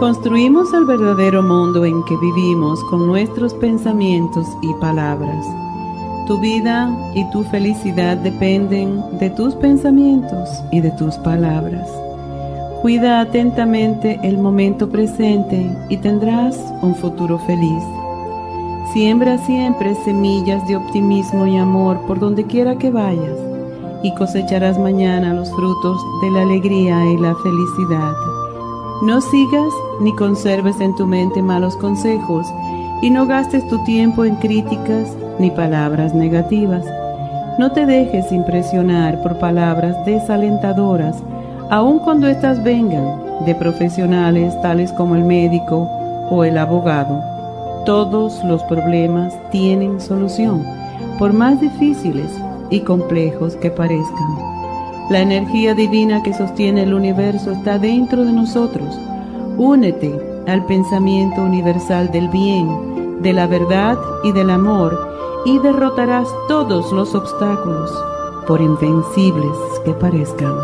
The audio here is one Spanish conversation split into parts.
Construimos el verdadero mundo en que vivimos con nuestros pensamientos y palabras. Tu vida y tu felicidad dependen de tus pensamientos y de tus palabras. Cuida atentamente el momento presente y tendrás un futuro feliz. Siembra siempre semillas de optimismo y amor por donde quiera que vayas y cosecharás mañana los frutos de la alegría y la felicidad. No sigas ni conserves en tu mente malos consejos y no gastes tu tiempo en críticas ni palabras negativas. No te dejes impresionar por palabras desalentadoras, aun cuando éstas vengan de profesionales tales como el médico o el abogado. Todos los problemas tienen solución, por más difíciles y complejos que parezcan. La energía divina que sostiene el universo está dentro de nosotros. Únete al pensamiento universal del bien, de la verdad y del amor y derrotarás todos los obstáculos, por invencibles que parezcan.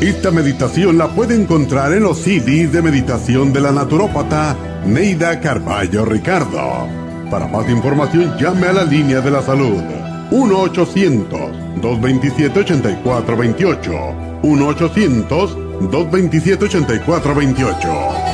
Esta meditación la puede encontrar en los CDs de meditación de la naturópata Neida Carballo Ricardo. Para más información llame a la línea de la salud 1-800-227-8428. 1-800-227-8428.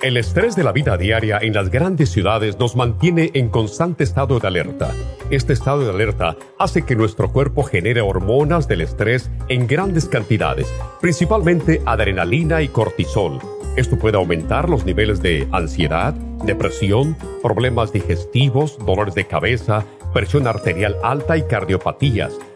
El estrés de la vida diaria en las grandes ciudades nos mantiene en constante estado de alerta. Este estado de alerta hace que nuestro cuerpo genere hormonas del estrés en grandes cantidades, principalmente adrenalina y cortisol esto puede aumentar los niveles de ansiedad, depresión, problemas digestivos, dolores de cabeza, presión arterial alta y cardiopatías,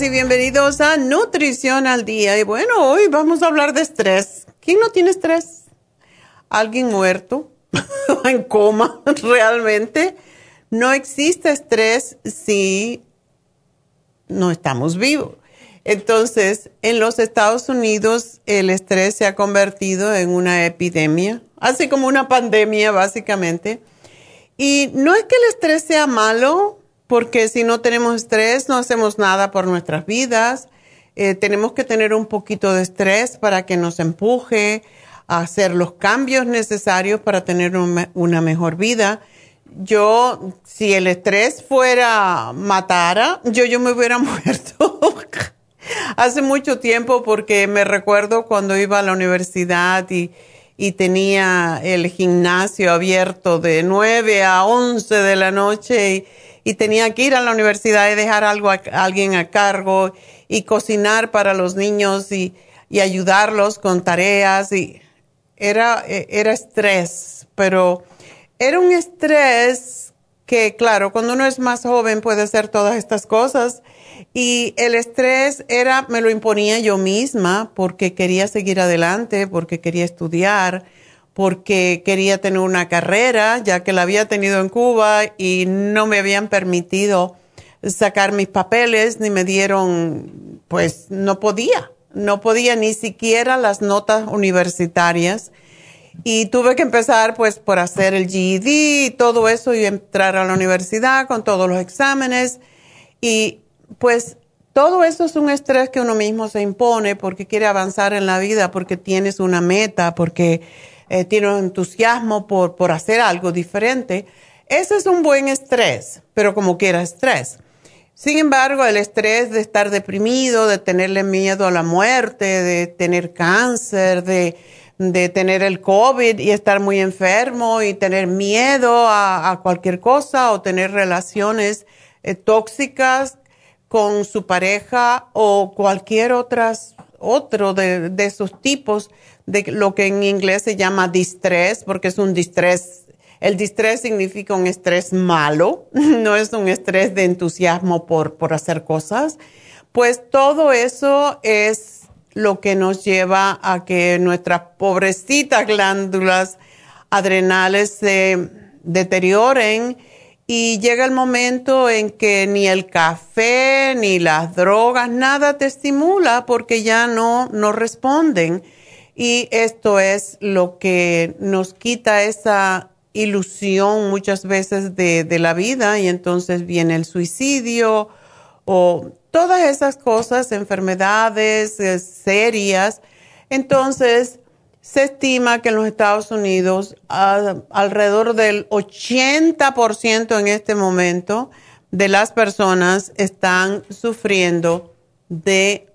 Y bienvenidos a Nutrición al Día. Y bueno, hoy vamos a hablar de estrés. ¿Quién no tiene estrés? ¿Alguien muerto? ¿En coma? ¿Realmente? No existe estrés si no estamos vivos. Entonces, en los Estados Unidos el estrés se ha convertido en una epidemia, así como una pandemia básicamente. Y no es que el estrés sea malo, porque si no tenemos estrés no hacemos nada por nuestras vidas. Eh, tenemos que tener un poquito de estrés para que nos empuje a hacer los cambios necesarios para tener una mejor vida. Yo, si el estrés fuera matara, yo, yo me hubiera muerto hace mucho tiempo porque me recuerdo cuando iba a la universidad y, y tenía el gimnasio abierto de 9 a 11 de la noche y, y tenía que ir a la universidad y dejar algo a, alguien a cargo y cocinar para los niños y, y ayudarlos con tareas y era, e, era estrés, pero era un estrés que, claro, cuando uno es más joven puede hacer todas estas cosas. Y el estrés era, me lo imponía yo misma porque quería seguir adelante, porque quería estudiar, porque quería tener una carrera, ya que la había tenido en Cuba y no me habían permitido sacar mis papeles, ni me dieron, pues no podía, no podía ni siquiera las notas universitarias. Y tuve que empezar pues por hacer el GED y todo eso y entrar a la universidad con todos los exámenes. Y pues todo eso es un estrés que uno mismo se impone porque quiere avanzar en la vida, porque tienes una meta, porque eh, tienes un entusiasmo por, por hacer algo diferente. Ese es un buen estrés, pero como quiera estrés. Sin embargo, el estrés de estar deprimido, de tenerle miedo a la muerte, de tener cáncer, de de tener el COVID y estar muy enfermo y tener miedo a, cualquier cosa o tener relaciones eh, tóxicas con su pareja o cualquier otras, otro de, de, esos tipos de lo que en inglés se llama distress, porque es un distress. El distress significa un estrés malo, no es un estrés de entusiasmo por, por hacer cosas. Pues todo eso es lo que nos lleva a que nuestras pobrecitas glándulas adrenales se deterioren y llega el momento en que ni el café ni las drogas, nada te estimula porque ya no, no responden. Y esto es lo que nos quita esa ilusión muchas veces de, de la vida y entonces viene el suicidio o todas esas cosas, enfermedades eh, serias. Entonces, se estima que en los Estados Unidos alrededor del 80% en este momento de las personas están sufriendo de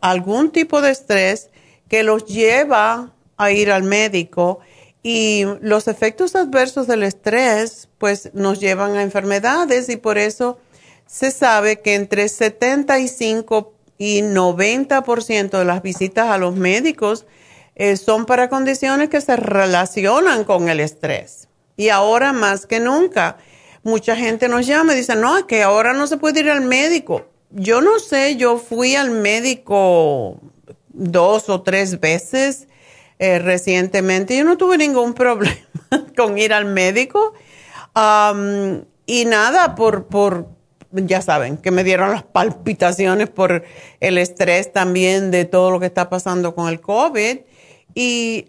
algún tipo de estrés que los lleva a ir al médico. Y los efectos adversos del estrés pues nos llevan a enfermedades y por eso se sabe que entre 75 y 90% de las visitas a los médicos eh, son para condiciones que se relacionan con el estrés. Y ahora más que nunca, mucha gente nos llama y dice, no, es que ahora no se puede ir al médico. Yo no sé, yo fui al médico dos o tres veces eh, recientemente. Yo no tuve ningún problema con ir al médico. y nada, por, por, ya saben, que me dieron las palpitaciones por el estrés también de todo lo que está pasando con el COVID. Y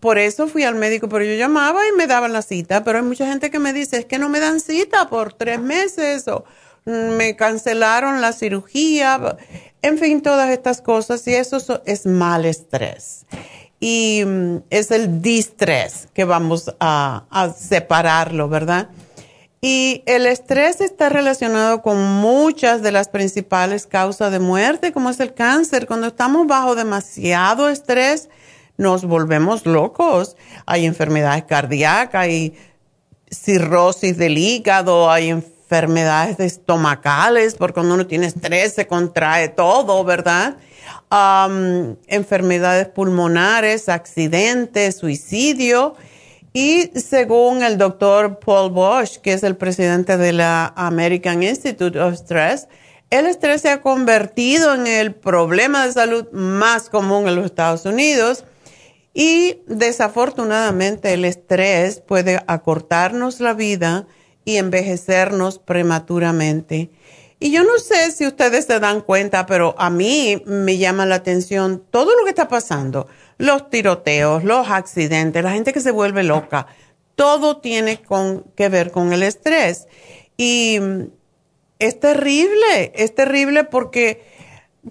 por eso fui al médico, pero yo llamaba y me daban la cita, pero hay mucha gente que me dice, es que no me dan cita por tres meses o me cancelaron la cirugía, en fin, todas estas cosas y eso es mal estrés. Y mm, es el distrés que vamos a, a separarlo, ¿verdad? Y el estrés está relacionado con muchas de las principales causas de muerte, como es el cáncer. Cuando estamos bajo demasiado estrés, nos volvemos locos. Hay enfermedades cardíacas, hay cirrosis del hígado, hay enfermedades estomacales, porque cuando uno tiene estrés se contrae todo, ¿verdad? enfermedades pulmonares, accidentes, suicidio y según el doctor Paul Bosch, que es el presidente de la American Institute of Stress, el estrés se ha convertido en el problema de salud más común en los Estados Unidos y desafortunadamente el estrés puede acortarnos la vida y envejecernos prematuramente. Y yo no sé si ustedes se dan cuenta, pero a mí me llama la atención todo lo que está pasando los tiroteos, los accidentes, la gente que se vuelve loca, todo tiene con, que ver con el estrés. Y es terrible, es terrible porque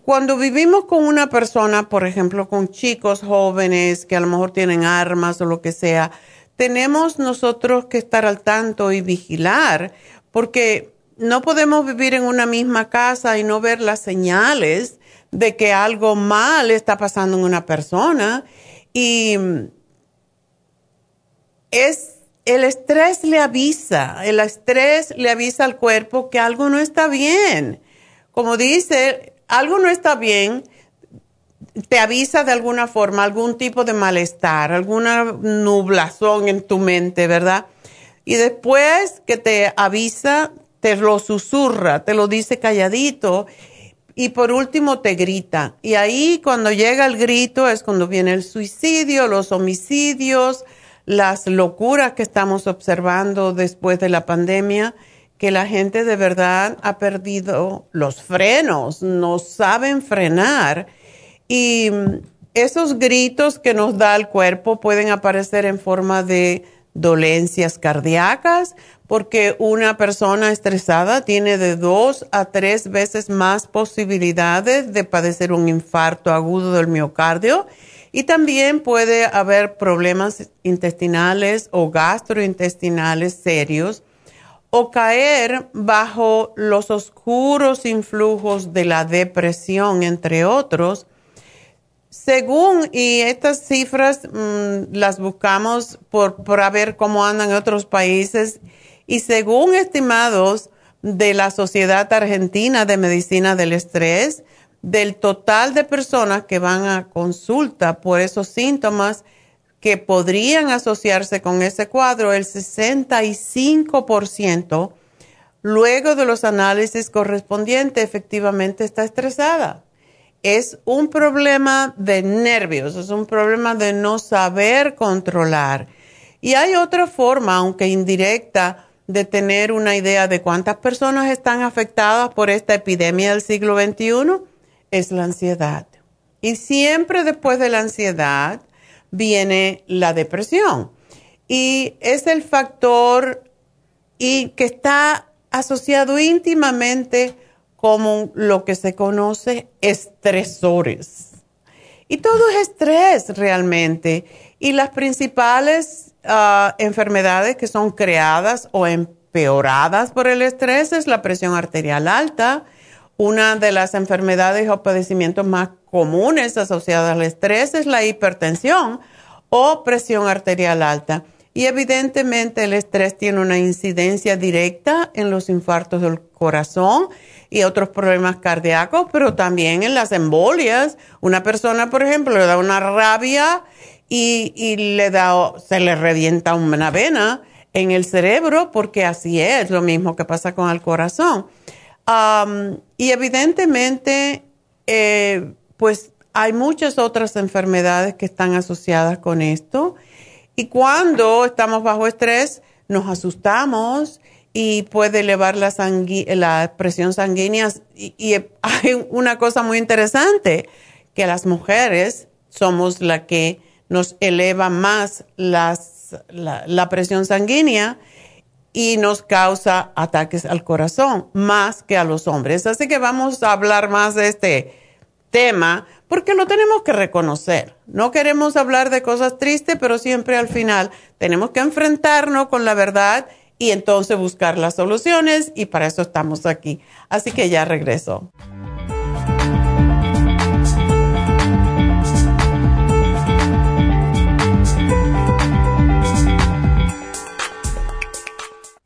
cuando vivimos con una persona, por ejemplo, con chicos jóvenes que a lo mejor tienen armas o lo que sea, tenemos nosotros que estar al tanto y vigilar, porque no podemos vivir en una misma casa y no ver las señales de que algo mal está pasando en una persona. Y es el estrés le avisa, el estrés le avisa al cuerpo que algo no está bien. Como dice, algo no está bien, te avisa de alguna forma, algún tipo de malestar, alguna nublazón en tu mente, ¿verdad? Y después que te avisa, te lo susurra, te lo dice calladito y por último te grita. Y ahí cuando llega el grito es cuando viene el suicidio, los homicidios, las locuras que estamos observando después de la pandemia, que la gente de verdad ha perdido los frenos, no saben frenar. Y esos gritos que nos da el cuerpo pueden aparecer en forma de dolencias cardíacas, porque una persona estresada tiene de dos a tres veces más posibilidades de padecer un infarto agudo del miocardio y también puede haber problemas intestinales o gastrointestinales serios o caer bajo los oscuros influjos de la depresión, entre otros. Según, y estas cifras mm, las buscamos por, por ver cómo andan en otros países, y según estimados de la Sociedad Argentina de Medicina del Estrés, del total de personas que van a consulta por esos síntomas que podrían asociarse con ese cuadro, el 65% luego de los análisis correspondientes efectivamente está estresada. Es un problema de nervios, es un problema de no saber controlar. Y hay otra forma, aunque indirecta, de tener una idea de cuántas personas están afectadas por esta epidemia del siglo XXI es la ansiedad. Y siempre después de la ansiedad viene la depresión. Y es el factor y que está asociado íntimamente como lo que se conoce estresores. Y todo es estrés realmente. Y las principales ah, enfermedades que son creadas o empeoradas por el estrés es la presión arterial alta, una de las enfermedades o padecimientos más comunes asociadas al estrés es la hipertensión o presión arterial alta. Y evidentemente el estrés tiene una incidencia directa en los infartos del corazón y otros problemas cardíacos, pero también en las embolias. Una persona, por ejemplo, le da una rabia y, le da, se le revienta una vena en el cerebro porque así es, lo mismo que pasa con el corazón y evidentemente, eh, pues hay muchas otras enfermedades que están asociadas con esto. Y cuando estamos bajo estrés, nos asustamos y puede elevar la, la presión sanguínea. Y, hay una cosa muy interesante, que las mujeres somos la que nos eleva más las, la presión sanguínea y nos causa ataques al corazón más que a los hombres. Así que vamos a hablar más de este tema porque lo tenemos que reconocer. No queremos hablar de cosas tristes, pero siempre al final tenemos que enfrentarnos con la verdad y entonces buscar las soluciones y para eso estamos aquí. Así que ya regreso.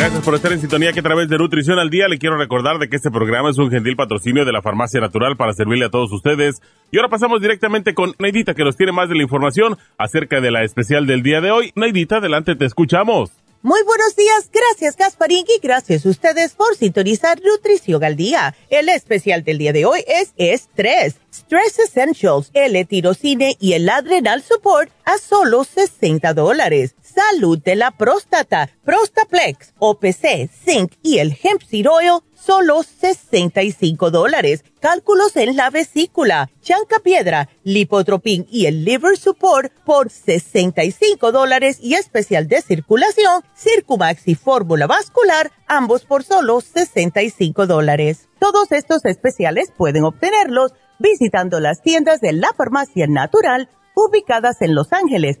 Gracias por estar en sintonía que a través de Nutrición al Día le quiero recordar de que este programa es un gentil patrocinio de la Farmacia Natural para servirle a todos ustedes. Y ahora pasamos directamente con Neidita que nos tiene más de la información acerca de la especial del día de hoy. Neidita, adelante, te escuchamos. Muy buenos días, gracias Gasparín y gracias a ustedes por sintonizar Nutrición al Día. El especial del día de hoy es Estrés, Stress Essentials, el tirocine y el Adrenal Support a solo 60 dólares salud de la próstata, Prostaplex, OPC, Zinc y el Hemp Seed Oil, solo 65 dólares. Cálculos en la vesícula, Chanca Piedra, Lipotropin y el Liver Support por 65 dólares y especial de circulación, Circumax y Fórmula Vascular, ambos por solo 65 dólares. Todos estos especiales pueden obtenerlos visitando las tiendas de la farmacia natural ubicadas en Los Ángeles,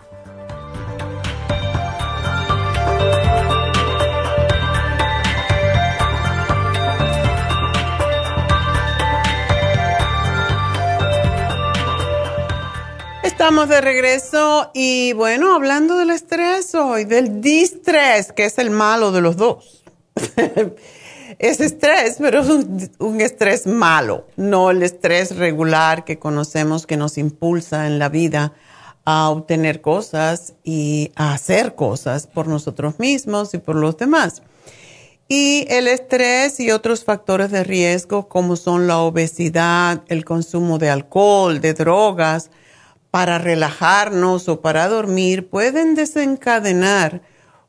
Estamos de regreso y bueno, hablando del estrés hoy, del distrés, que es el malo de los dos. es estrés, pero es un, estrés malo, no el estrés regular que conocemos que nos impulsa en la vida a obtener cosas y a hacer cosas por nosotros mismos y por los demás. Y el estrés y otros factores de riesgo como son la obesidad, el consumo de alcohol, de drogas, para relajarnos o para dormir pueden desencadenar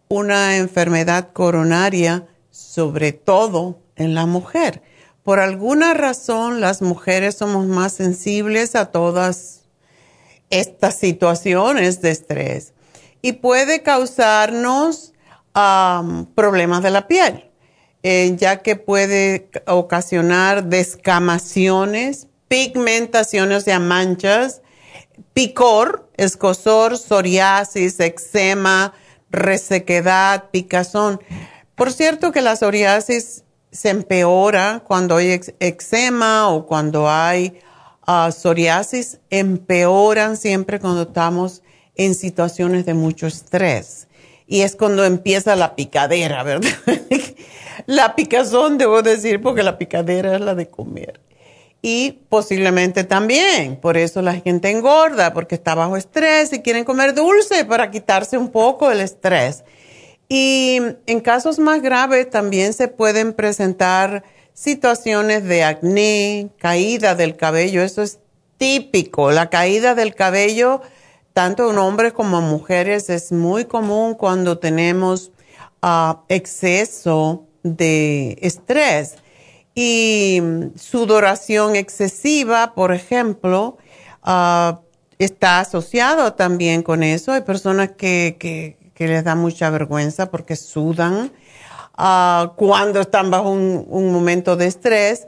una enfermedad coronaria, sobre todo en la mujer. Por alguna razón, las mujeres somos más sensibles a todas estas situaciones de estrés y puede causarnos problemas de la piel, eh, ya que puede ocasionar descamaciones, pigmentaciones, de manchas, picor, escosor, psoriasis, eczema, resequedad, picazón. Por cierto que la psoriasis se empeora cuando hay eczema o cuando hay ah, psoriasis, empeoran siempre cuando estamos en situaciones de mucho estrés. Y es cuando empieza la picadera, ¿verdad? la picazón, debo decir, porque la picadera es la de comer y posiblemente también. Por eso la gente engorda, porque está bajo estrés y quieren comer dulce para quitarse un poco el estrés. Y en casos más graves también se pueden presentar situaciones de acné, caída del cabello. Eso es típico. La caída del cabello, tanto en hombres como en mujeres, es muy común cuando tenemos ah, exceso de estrés. Y sudoración excesiva, por ejemplo, ah, está asociado también con eso. Hay personas que, que, les da mucha vergüenza porque sudan ah, cuando están bajo un, momento de estrés.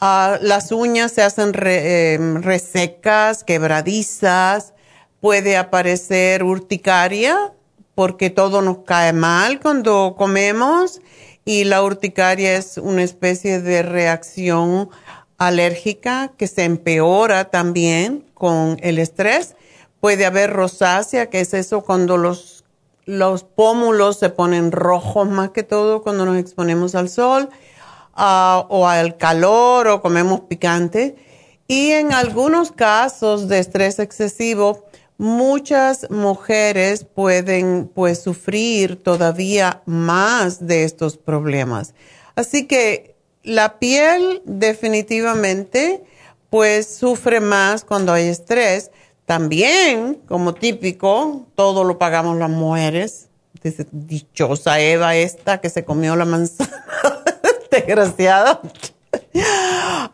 Ah, las uñas se hacen em, resecas, quebradizas. Puede aparecer urticaria porque todo nos cae mal cuando comemos y la urticaria es una especie de reacción alérgica que se empeora también con el estrés. Puede haber rosácea, que es eso cuando los, los pómulos se ponen rojos más que todo cuando nos exponemos al sol ah, o al calor o comemos picante. Y en algunos casos de estrés excesivo, muchas mujeres pueden pues sufrir todavía más de estos problemas. Así que la piel definitivamente pues sufre más cuando hay estrés. También, como típico, todo lo pagamos las mujeres. dichosa Eva esta que se comió la manzana, desgraciada.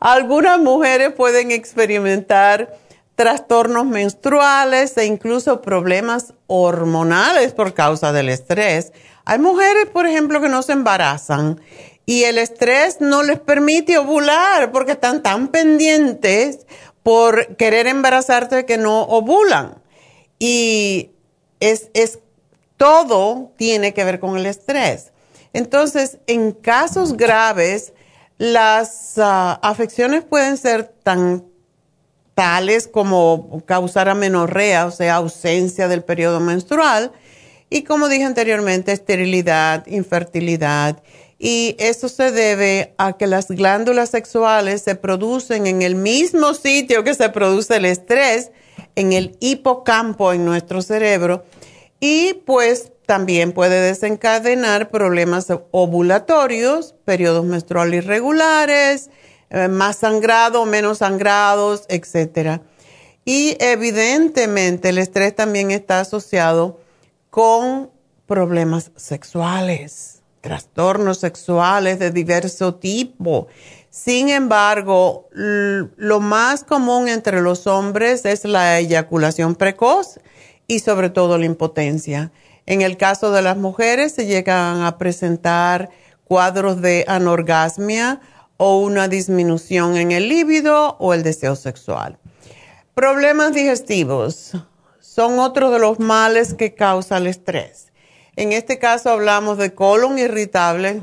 Algunas mujeres pueden experimentar trastornos menstruales e incluso problemas hormonales por causa del estrés. Hay mujeres, por ejemplo, que no se embarazan y el estrés no les permite ovular porque están tan pendientes por querer embarazarse que no ovulan. Y es, es todo tiene que ver con el estrés. Entonces, en casos graves, las ah, afecciones pueden ser tan tales como causar amenorrea, o sea, ausencia del periodo menstrual, y como dije anteriormente, esterilidad, infertilidad. Y eso se debe a que las glándulas sexuales se producen en el mismo sitio que se produce el estrés, en el hipocampo en nuestro cerebro. Y pues también puede desencadenar problemas ovulatorios, periodos menstruales irregulares, más sangrado, menos sangrados, etc. Y evidentemente el estrés también está asociado con problemas sexuales, trastornos sexuales de diverso tipo. Sin embargo, lo más común entre los hombres es la eyaculación precoz y sobre todo la impotencia. En el caso de las mujeres se llegan a presentar cuadros de anorgasmia o una disminución en el líbido o el deseo sexual. Problemas digestivos son otro de los males que causa el estrés. En este caso hablamos de colon irritable,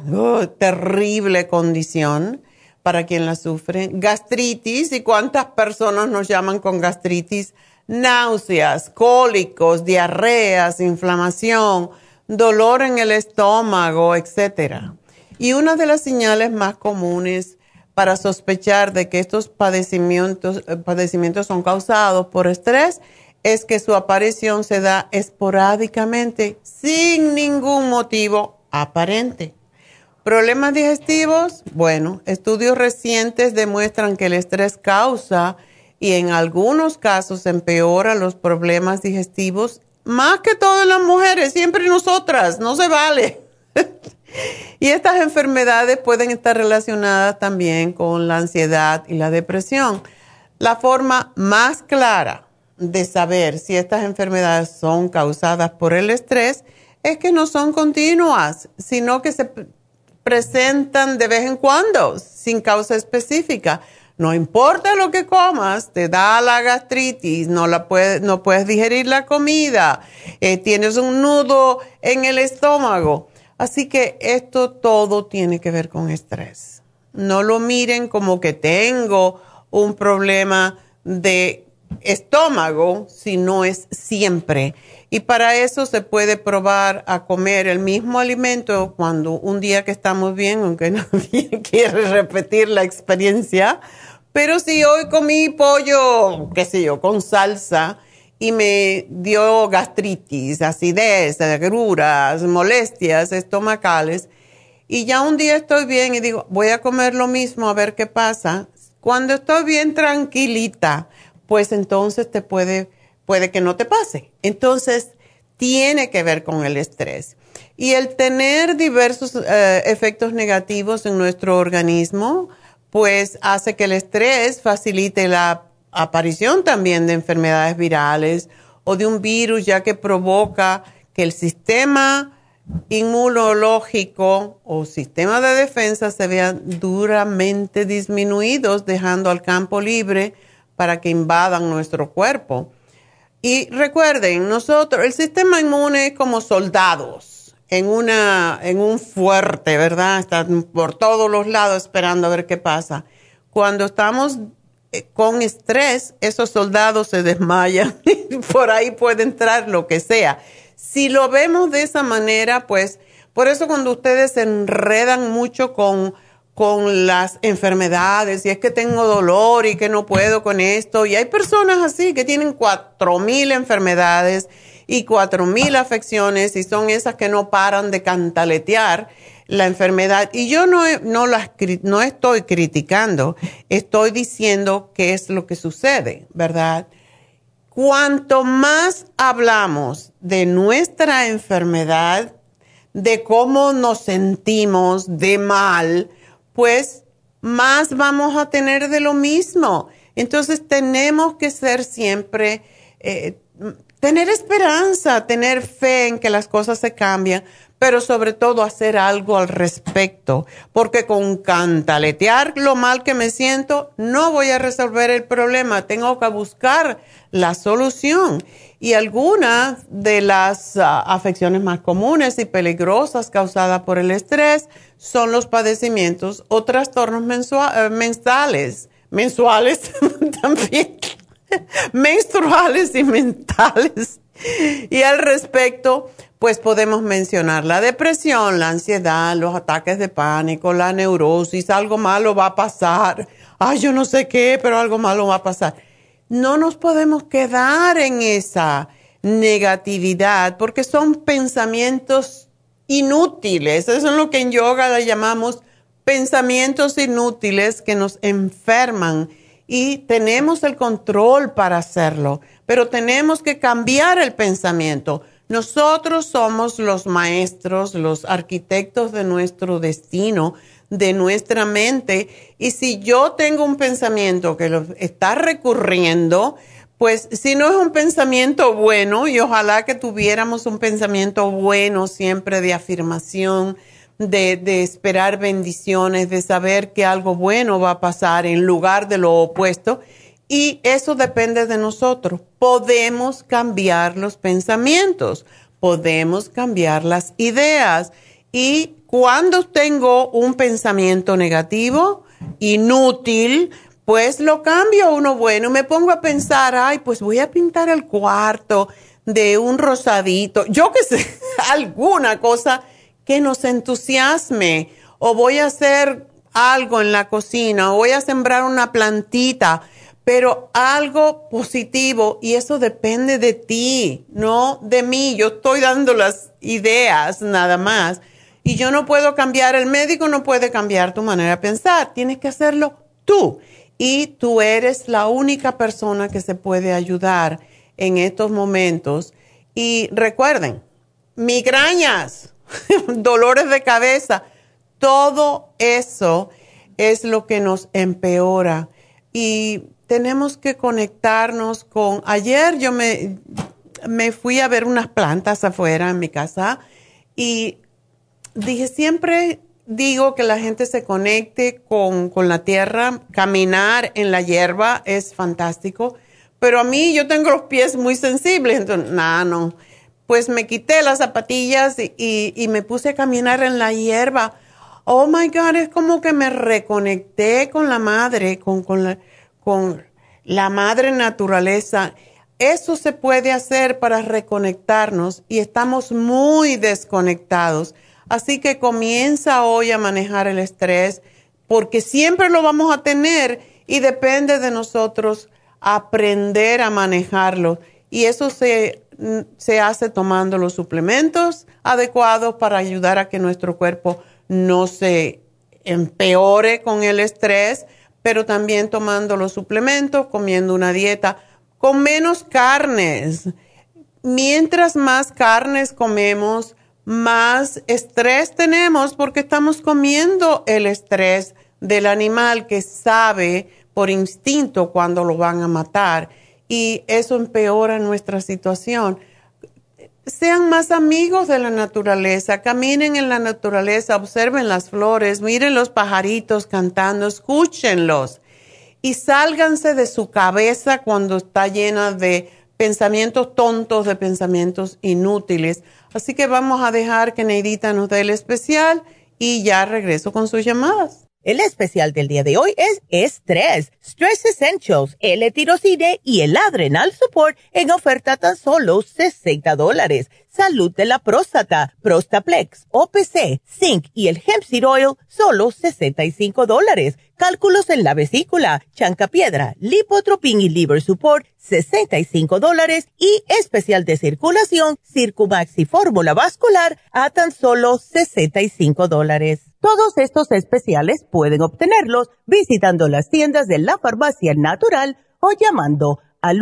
terrible condición para quien la sufre, gastritis y cuántas personas nos llaman con gastritis náuseas, cólicos, diarreas, inflamación, dolor en el estómago, etc. Y una de las señales más comunes para sospechar de que estos padecimientos, eh, padecimientos son causados por estrés es que su aparición se da esporádicamente sin ningún motivo aparente. Problemas digestivos, bueno, estudios recientes demuestran que el estrés causa y en algunos casos empeora los problemas digestivos, más que todas las mujeres, siempre nosotras, no se vale. y estas enfermedades pueden estar relacionadas también con la ansiedad y la depresión. La forma más clara de saber si estas enfermedades son causadas por el estrés es que no son continuas, sino que se presentan de vez en cuando, sin causa específica. No importa lo que comas, te da la gastritis, no, la puedes, no puedes digerir la comida, eh, tienes un nudo en el estómago. Así que esto todo tiene que ver con estrés. No lo miren como que tengo un problema de estómago, sino es siempre. Y para eso se puede probar a comer el mismo alimento cuando un día que estamos bien, aunque nadie quiere repetir la experiencia, pero si hoy comí pollo, qué sé yo, con salsa y me dio gastritis, acidez, agruras, molestias estomacales, y ya un día estoy bien y digo, voy a comer lo mismo a ver qué pasa. Cuando estoy bien tranquilita, pues entonces te puede, puede que no te pase. Entonces, tiene que ver con el estrés. Y el tener diversos eh, efectos negativos en nuestro organismo, pues hace que el estrés facilite la aparición también de enfermedades virales o de un virus, ya que provoca que el sistema inmunológico o sistema de defensa se vean duramente disminuidos, dejando al campo libre para que invadan nuestro cuerpo. Y recuerden, nosotros, el sistema inmune es como soldados en, una, en un fuerte, ¿verdad? Están por todos los lados esperando a ver qué pasa. Cuando estamos con estrés, esos soldados se desmayan por ahí puede entrar lo que sea. Si lo vemos de esa manera, pues por eso cuando ustedes se enredan mucho con, con las enfermedades, y es que tengo dolor y que no puedo con esto, y hay personas así que tienen cuatro mil enfermedades y cuatro mil afecciones y son esas que no paran de cantaletear la enfermedad. Y yo no, no, no estoy criticando, estoy diciendo qué es lo que sucede, ¿verdad? Cuanto más hablamos de nuestra enfermedad, de cómo nos sentimos de mal, pues más vamos a tener de lo mismo. Entonces tenemos que ser siempre, eh, tener esperanza, tener fe en que las cosas se cambian, pero sobre todo hacer algo al respecto, porque con cantaletear lo mal que me siento, no voy a resolver el problema, tengo que buscar la solución. Y algunas de las ah, afecciones más comunes y peligrosas causadas por el estrés son los padecimientos o trastornos eh, mensuales, mensuales también, menstruales y mentales. Y al respecto, pues podemos mencionar la depresión, la ansiedad, los ataques de pánico, la neurosis, algo malo va a pasar. Ay, yo no sé qué, pero algo malo va a pasar. No nos podemos quedar en esa negatividad porque son pensamientos inútiles. Eso es lo que en yoga le llamamos pensamientos inútiles que nos enferman y tenemos el control para hacerlo, pero tenemos que cambiar el pensamiento nosotros somos los maestros, los arquitectos de nuestro destino, de nuestra mente. Y si yo tengo un pensamiento que lo está recurriendo, pues si no es un pensamiento bueno, y ojalá que tuviéramos un pensamiento bueno siempre de afirmación, de, esperar bendiciones, de saber que algo bueno va a pasar en lugar de lo opuesto. Y eso depende de nosotros. Podemos cambiar los pensamientos, podemos cambiar las ideas. Y cuando tengo un pensamiento negativo, inútil, pues lo cambio a uno bueno. Me pongo a pensar, ay, pues voy a pintar el cuarto de un rosadito, yo qué sé, alguna cosa que nos entusiasme. O voy a hacer algo en la cocina, o voy a sembrar una plantita pero algo positivo y eso depende de ti, no de mí. Yo estoy dando las ideas nada más y yo no puedo cambiar, el médico no puede cambiar tu manera de pensar, tienes que hacerlo tú y tú eres la única persona que se puede ayudar en estos momentos. Y recuerden, migrañas, dolores de cabeza, todo eso es lo que nos empeora. Y tenemos que conectarnos con... Ayer yo me, me fui a ver unas plantas afuera en mi casa y dije, siempre digo que la gente se conecte con, con, la tierra, caminar en la hierba es fantástico, pero a mí yo tengo los pies muy sensibles, entonces, nada, no. Pues me quité las zapatillas y, y, me puse a caminar en la hierba. Oh my God, es como que me reconecté con la madre, con, con la con la madre naturaleza. Eso se puede hacer para reconectarnos y estamos muy desconectados. Así que comienza hoy a manejar el estrés porque siempre lo vamos a tener y depende de nosotros aprender a manejarlo. Y eso se, se hace tomando los suplementos adecuados para ayudar a que nuestro cuerpo no se empeore con el estrés pero también tomando los suplementos, comiendo una dieta con menos carnes. Mientras más carnes comemos, más estrés tenemos porque estamos comiendo el estrés del animal que sabe por instinto cuando lo van a matar y eso empeora nuestra situación sean más amigos de la naturaleza, caminen en la naturaleza, observen las flores, miren los pajaritos cantando, escúchenlos y sálganse de su cabeza cuando está llena de pensamientos tontos, de pensamientos inútiles. Así que vamos a dejar que Neidita nos dé el especial y ya regreso con sus llamadas. El especial del día de hoy es estrés, Stress Essentials, L-Tirocine y el Adrenal Support en oferta tan solo 60 dólares. Salud de la próstata, Prostaplex, OPC, Zinc y el Hemp Seed Oil, solo 65 dólares. Cálculos en la vesícula, Chancapiedra, Lipotropin y Liver Support, 65 dólares. Y especial de circulación, Circumax y Fórmula Vascular, a tan solo 65 dólares. Todos estos especiales pueden obtenerlos visitando las tiendas de la farmacia natural o llamando al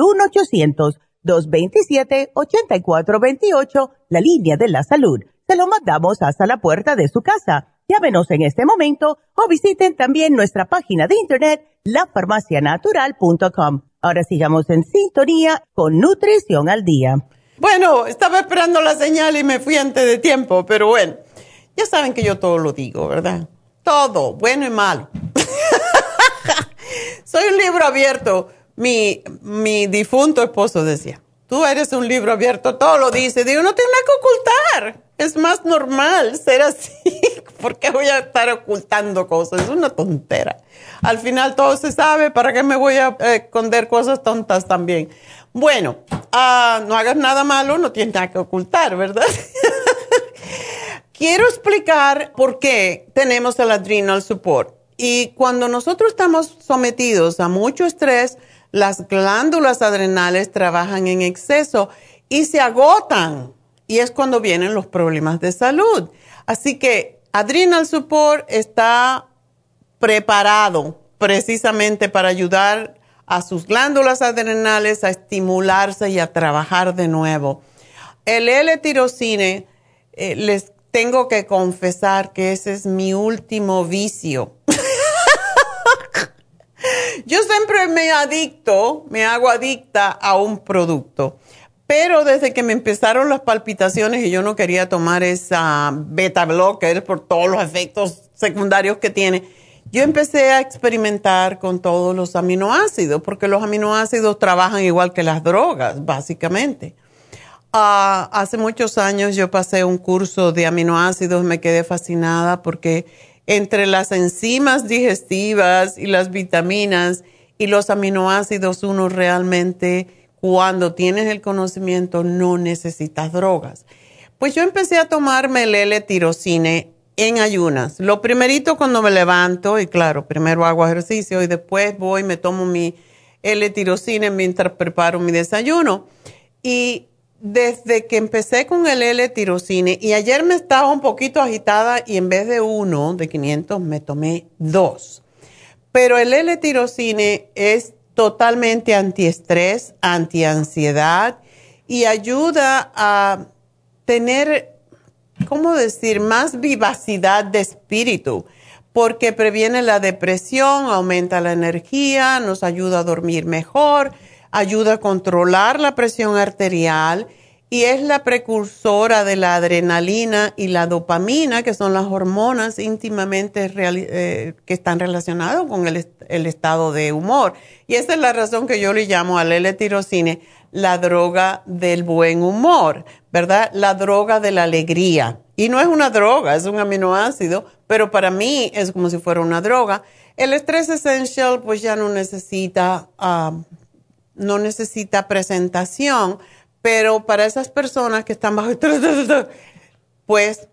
1-800-227-8428, la línea de la salud. Se lo mandamos hasta la puerta de su casa. Llámenos en este momento o visiten también nuestra página de internet lafarmacianatural.com. Ahora sigamos en sintonía con Nutrición al Día. Bueno, estaba esperando la señal y me fui antes de tiempo, pero bueno, ya saben que yo todo lo digo, ¿verdad? Todo, bueno y malo. Soy un libro abierto. Mi, mi difunto esposo decía, tú eres un libro abierto, todo lo dice. Digo, no tengo nada que ocultar. Es más normal ser así. ¿Por qué voy a estar ocultando cosas? Es una tontera. Al final todo se sabe, ¿para qué me voy a eh, esconder cosas tontas también? Bueno, uh, no hagas nada malo, no tienes nada que ocultar, ¿verdad? Quiero explicar por qué tenemos el adrenal support. Y cuando nosotros estamos sometidos a mucho estrés, las glándulas adrenales trabajan en exceso y se agotan. Y es cuando vienen los problemas de salud. Así que Adrenal Support está preparado precisamente para ayudar a sus glándulas adrenales a estimularse y a trabajar de nuevo. El L-tirocine, eh, les tengo que confesar que ese es mi último vicio. Yo siempre me adicto, me hago adicta a un producto. Pero desde que me empezaron las palpitaciones y yo no quería tomar esa beta blocker por todos los efectos secundarios que tiene, yo empecé a experimentar con todos los aminoácidos, porque los aminoácidos trabajan igual que las drogas, básicamente. Ah, hace muchos años yo pasé un curso de aminoácidos, me quedé fascinada porque entre las enzimas digestivas y las vitaminas y los aminoácidos, uno realmente, cuando tienes el conocimiento, no necesitas drogas. Pues yo empecé a tomarme el L-tirocine en ayunas. Lo primerito cuando me levanto, y claro, primero hago ejercicio y después voy, me tomo mi L-tirocine mientras preparo mi desayuno. Y desde que empecé con el L-tirocine, y ayer me estaba un poquito agitada y en vez de uno de 500 me tomé dos. Pero el L-tirocine es totalmente antiestrés, antiansiedad y ayuda a tener ¿cómo decir?, más vivacidad de espíritu, porque previene la depresión, aumenta la energía, nos ayuda a dormir mejor, ayuda a controlar la presión arterial y es la precursora de la adrenalina y la dopamina, que son las hormonas íntimamente eh, que están relacionadas con el, estado de humor. Y esa es la razón que yo le llamo al L-tirocine la droga del buen humor, ¿verdad? La droga de la alegría. Y no es una droga, es un aminoácido, pero para mí es como si fuera una droga. El estrés essential pues ya no necesita, ah, no necesita presentación, pero para esas personas que están bajo pues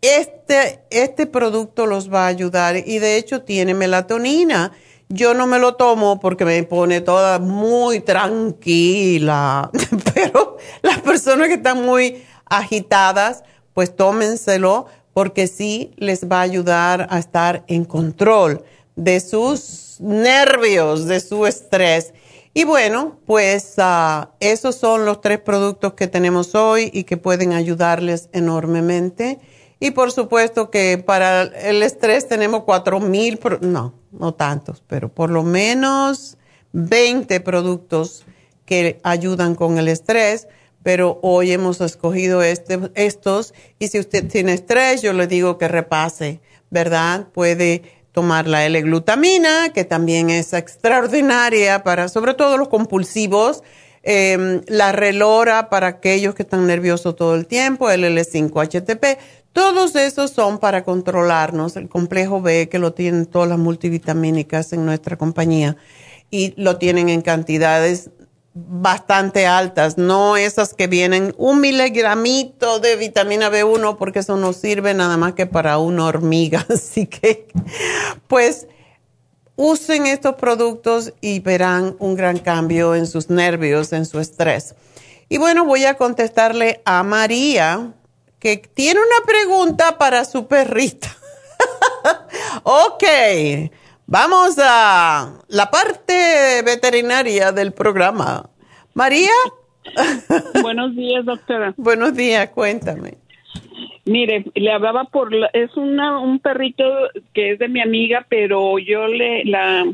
este, este producto los va a ayudar y de hecho tiene melatonina yo no me lo tomo porque me pone toda muy tranquila, pero las personas que están muy agitadas, pues tómenselo porque sí les va a ayudar a estar en control de sus nervios, de su estrés. Y bueno, pues uh, esos son los tres productos que tenemos hoy y que pueden ayudarles enormemente. Y por supuesto que para el estrés tenemos cuatro mil, no, no tantos, pero por lo menos 20 productos que ayudan con el estrés, pero hoy hemos escogido este, estos y si usted tiene estrés, yo le digo que repase, ¿verdad? Puede tomar la L-glutamina, que también es extraordinaria para sobre todo los compulsivos, em, la relora para aquellos que están nerviosos todo el tiempo, el L5-HTP, todos esos son para controlarnos. El complejo B, que lo tienen todas las multivitamínicas en nuestra compañía y lo tienen en cantidades bastante altas, no esas que vienen un miligramito de vitamina B1 porque eso no sirve nada más que para una hormiga. Así que, pues, usen estos productos y verán un gran cambio en sus nervios, en su estrés. Y bueno, voy a contestarle a María que tiene una pregunta para su perrita. ok, Vamos a la parte veterinaria del programa. María. Buenos días, doctora. Buenos días, cuéntame. Mire, le hablaba por es una un perrito que es de mi amiga, pero yo le la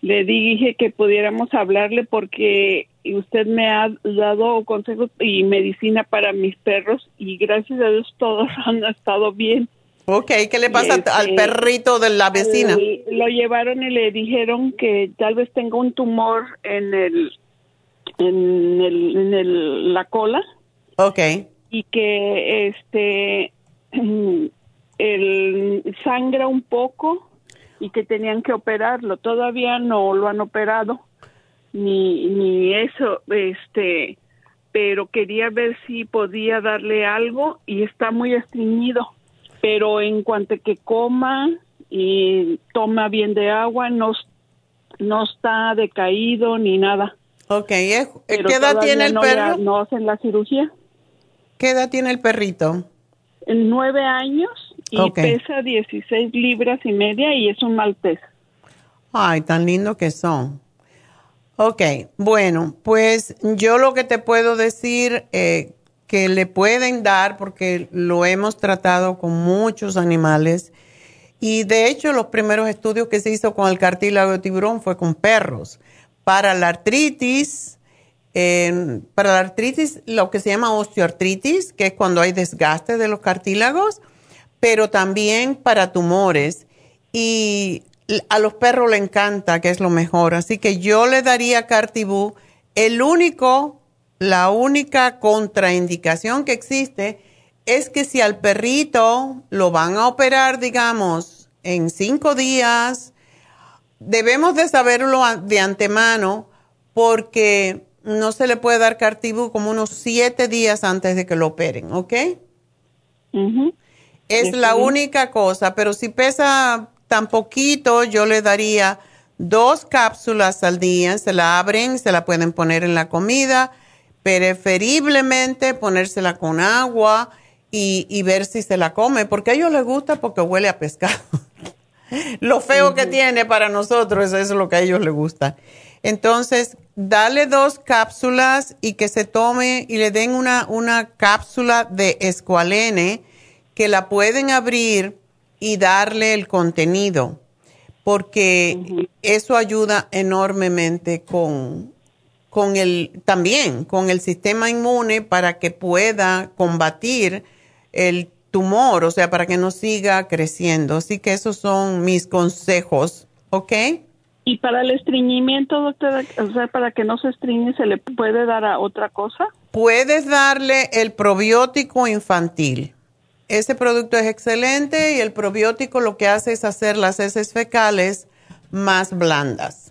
le dije que pudiéramos hablarle porque usted me ha dado consejos y medicina para mis perros y gracias a Dios todos han estado bien. Ok, ¿qué le pasa al este, perrito de la vecina? lo llevaron y le dijeron que tal vez tenga un tumor en el en el en el, la cola. Ok. Y que este el sangra un poco y que tenían que operarlo. Todavía no lo han operado ni ni eso, este, pero quería ver si podía darle algo y está muy estreñido. Pero en cuanto que coma y toma bien de agua, no, no está decaído ni nada. Ok, ¿qué edad tiene el perro? no hacen la cirugía. ¿Qué edad tiene el perrito? Nueve años y pesa 16 libras y media y es un maltés. Ay, tan lindo que son. Ok, bueno, pues yo lo que te puedo decir eh, que le pueden dar, porque lo hemos tratado con muchos animales, y de hecho los primeros estudios que se hizo con el cartílago de tiburón fue con perros. Para la artritis, para la artritis, lo que se llama osteoartritis, que es cuando hay desgaste de los cartílagos, pero también para tumores. Y a los perros le encanta, que es lo mejor. Así que yo le daría Cartibú. El único, la única contraindicación que existe es que si al perrito lo van a operar, digamos, en cinco días, debemos de saberlo de antemano porque no se le puede dar Cartibú como unos siete días antes de que lo operen, ¿ok? Es la única cosa, pero si pesa tan poquito, yo le daría dos cápsulas al día, se la abren, se la pueden poner en la comida, preferiblemente ponérsela con agua y, ver si se la come, porque a ellos les gusta porque huele a pescado. lo feo que tiene para nosotros, eso es lo que a ellos les gusta. Entonces, dale dos cápsulas y que se tome y le den una, una cápsula de escualene que la pueden abrir y darle el contenido, porque eso ayuda enormemente con, con el, también con el sistema inmune para que pueda combatir el tumor, o sea, para que no siga creciendo. Así que esos son mis consejos, ¿ok? Y para el estreñimiento, doctora, o sea, para que no se estreñe, ¿se le puede dar a otra cosa? Puedes darle el probiótico infantil. Ese producto es excelente y el probiótico lo que hace es hacer las heces fecales más blandas.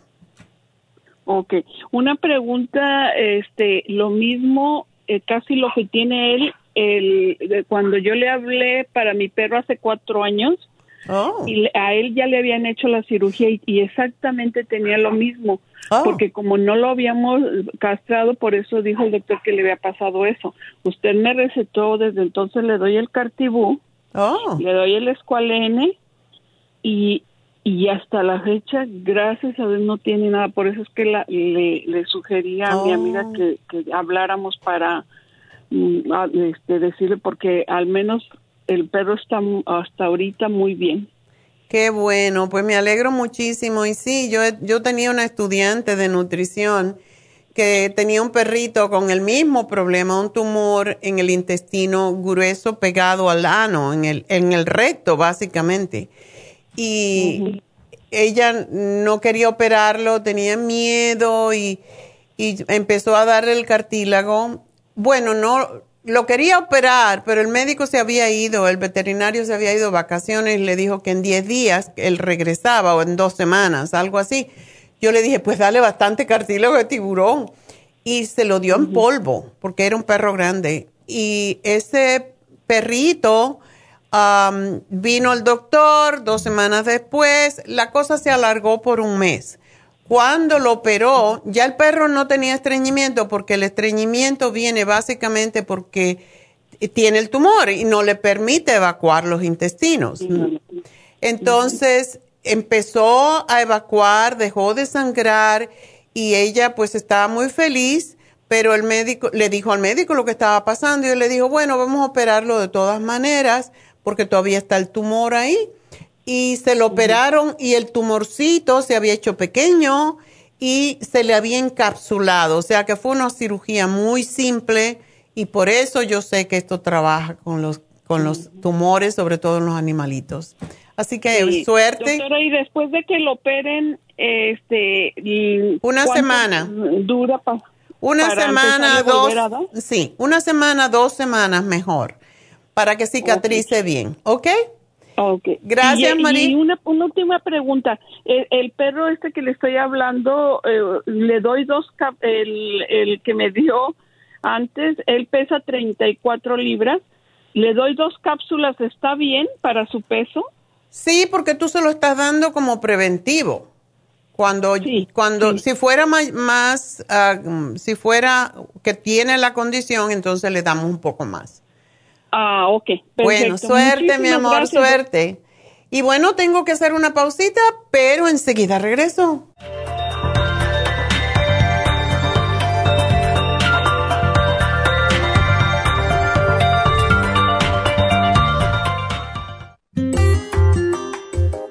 Ok, una pregunta, este, lo mismo, eh, casi lo que tiene él, el, cuando yo le hablé para mi perro hace cuatro años, Oh. Y a él ya le habían hecho la cirugía y, exactamente tenía lo mismo, oh. porque como no lo habíamos castrado, por eso dijo el doctor que le había pasado eso. Usted me recetó, desde entonces le doy el cartibú, oh. le doy el escualene y, y hasta la fecha, gracias a Dios, no tiene nada. Por eso es que le, le sugería a mi amiga que, que habláramos para mm, este, decirle, porque al menos el perro está hasta ahorita muy bien. Qué bueno, pues me alegro muchísimo. Y sí, yo, yo tenía una estudiante de nutrición que tenía un perrito con el mismo problema, un tumor en el intestino grueso pegado al ano, en el, en el recto básicamente. Y ella no quería operarlo, tenía miedo y, y empezó a darle el cartílago. Bueno, no, lo quería operar, pero el médico se había ido, el veterinario se había ido de vacaciones y le dijo que en 10 días él regresaba o en dos semanas, algo así. Yo le dije, pues dale bastante cartílago de tiburón. Y se lo dio en polvo, porque era un perro grande. Y ese perrito vino al doctor dos semanas después, la cosa se alargó por un mes. Cuando lo operó, ya el perro no tenía estreñimiento porque el estreñimiento viene básicamente porque tiene el tumor y no le permite evacuar los intestinos. Entonces, empezó a evacuar, dejó de sangrar y ella pues estaba muy feliz, pero el médico le dijo al médico lo que estaba pasando y él le dijo, bueno, vamos a operarlo de todas maneras porque todavía está el tumor ahí. Y se lo operaron y el tumorcito se había hecho pequeño y se le había encapsulado, o sea que fue una cirugía muy simple y por eso yo sé que esto trabaja con los con los tumores, sobre todo en los animalitos. Así que suerte. Doctora, y después de que lo operen, este, una semana. dura para una semana, dos, sí, una semana, dos semanas mejor, para que cicatrice bien, ¿ok? Ok. Gracias, María. Y una, última pregunta. El, perro este que le estoy hablando, eh, le doy dos, el, el que me dio antes, él pesa 34 libras le doy dos cápsulas, ¿está bien para su peso? Sí, porque tú se lo estás dando como preventivo. Cuando, cuando si fuera más, ah, si fuera que tiene la condición, entonces le damos un poco más. Ah, ok. Perfecto. Bueno, suerte, mi amor, suerte. Y bueno, tengo que hacer una pausita, pero enseguida regreso.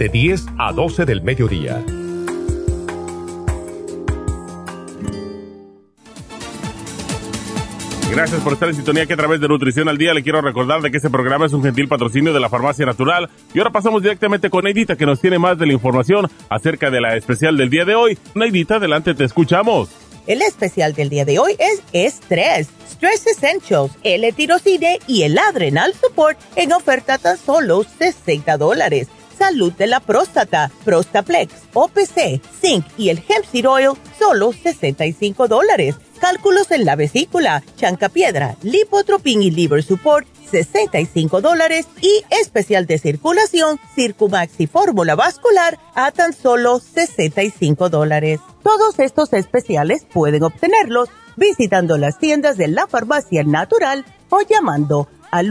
de 10 a 12 del mediodía. Gracias por estar en sintonía que a través de Nutrición al Día le quiero recordar de que este programa es un gentil patrocinio de la Farmacia Natural. Y ahora pasamos directamente con Neidita que nos tiene más de la información acerca de la especial del día de hoy. Neidita, adelante, te escuchamos. El especial del día de hoy es Estrés, Stress Essentials, L-Tirocine y el Adrenal Support en oferta tan solo 60 dólares. Salud de la próstata, Prostaplex, OPC, Zinc y el Hemp Seed Oil, solo 65 dólares. Cálculos en la vesícula, chancapiedra, lipotropin y liver support, 65 dólares. Y especial de circulación, Circumax y fórmula vascular a tan solo 65 dólares. Todos estos especiales pueden obtenerlos visitando las tiendas de la farmacia natural o llamando al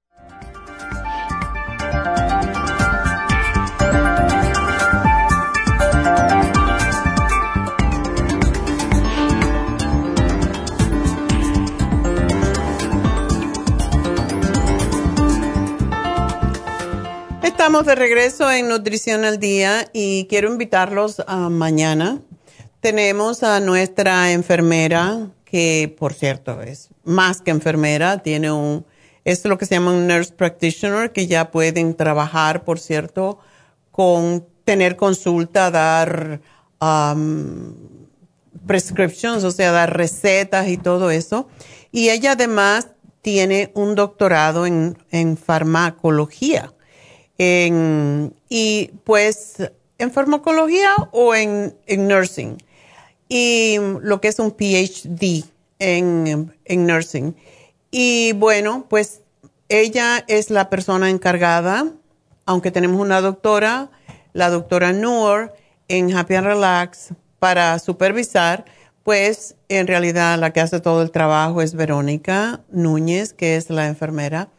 Estamos de regreso en Nutrición al Día y quiero invitarlos a mañana. Tenemos a nuestra enfermera que por cierto es más que enfermera, tiene un, es lo que se llama un nurse practitioner, que ya pueden trabajar, por cierto, con tener consulta, dar um, prescriptions, o sea, dar recetas y todo eso. Y ella además tiene un doctorado en, en farmacología. En, y pues, ¿en farmacología o en, en, nursing? Y lo que es un PhD en, en nursing. Y bueno, pues ella es la persona encargada, aunque tenemos una doctora, la doctora Noor, en Happy and Relax para supervisar pues en realidad la que hace todo el trabajo es Verónica Núñez, que es la enfermera.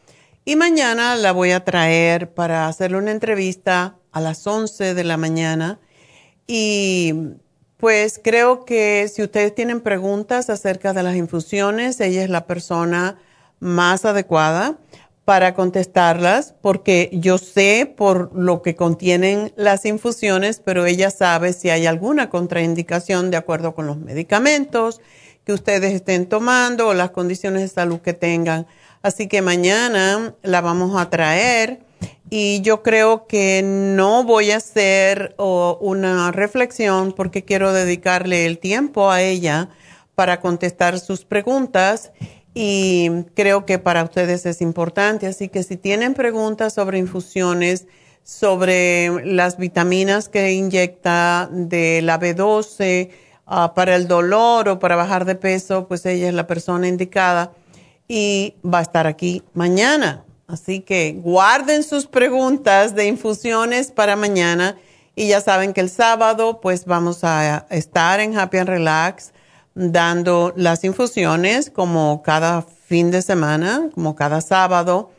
Y mañana la voy a traer para hacerle una entrevista a las 11 de la mañana. Y pues creo que si ustedes tienen preguntas acerca de las infusiones, ella es la persona más adecuada para contestarlas, porque yo sé por lo que contienen las infusiones, pero ella sabe si hay alguna contraindicación de acuerdo con los medicamentos que ustedes estén tomando o las condiciones de salud que tengan. Así que mañana la vamos a traer y yo creo que no voy a hacer una reflexión porque quiero dedicarle el tiempo a ella para contestar sus preguntas y creo que para ustedes es importante. Así que si tienen preguntas sobre infusiones, sobre las vitaminas que inyecta de la B12 ah, para el dolor o para bajar de peso, pues ella es la persona indicada y va a estar aquí mañana. Así que guarden sus preguntas de infusiones para mañana y ya saben que el sábado pues vamos a estar en Happy and Relax dando las infusiones como cada fin de semana, como cada sábado.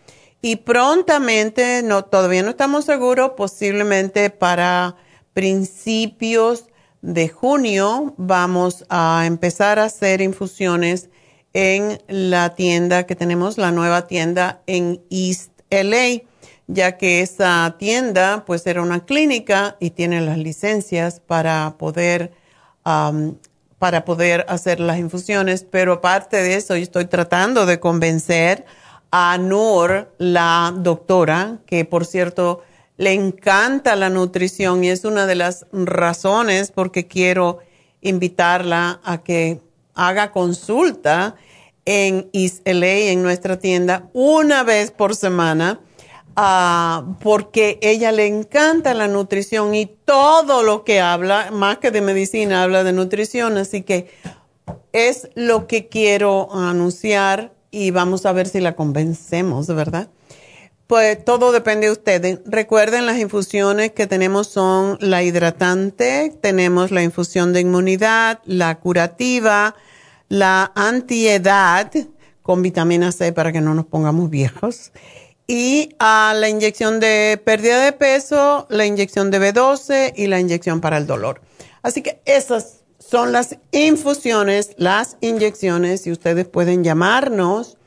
Y prontamente, no, todavía no estamos seguros, posiblemente para principios de junio vamos a empezar a hacer infusiones en la tienda que tenemos, la nueva tienda en East LA, ya que esa tienda pues era una clínica y tiene las licencias para poder para poder hacer las infusiones, pero aparte de eso, yo estoy tratando de convencer a Noor, la doctora, que por cierto le encanta la nutrición y es una de las razones porque quiero invitarla a que haga consulta en ISLA, en nuestra tienda, una vez por semana Ah, porque ella le encanta la nutrición y todo lo que habla, más que de medicina, habla de nutrición, así que es lo que quiero anunciar y vamos a ver si la convencemos, ¿verdad? Pues todo depende de ustedes. Recuerden, las infusiones que tenemos son la hidratante, tenemos la infusión de inmunidad, la curativa, la antiedad con vitamina C para que no nos pongamos viejos y a la inyección de pérdida de peso, la inyección de B12 y la inyección para el dolor. Así que esas son las infusiones, las inyecciones y ustedes pueden llamarnos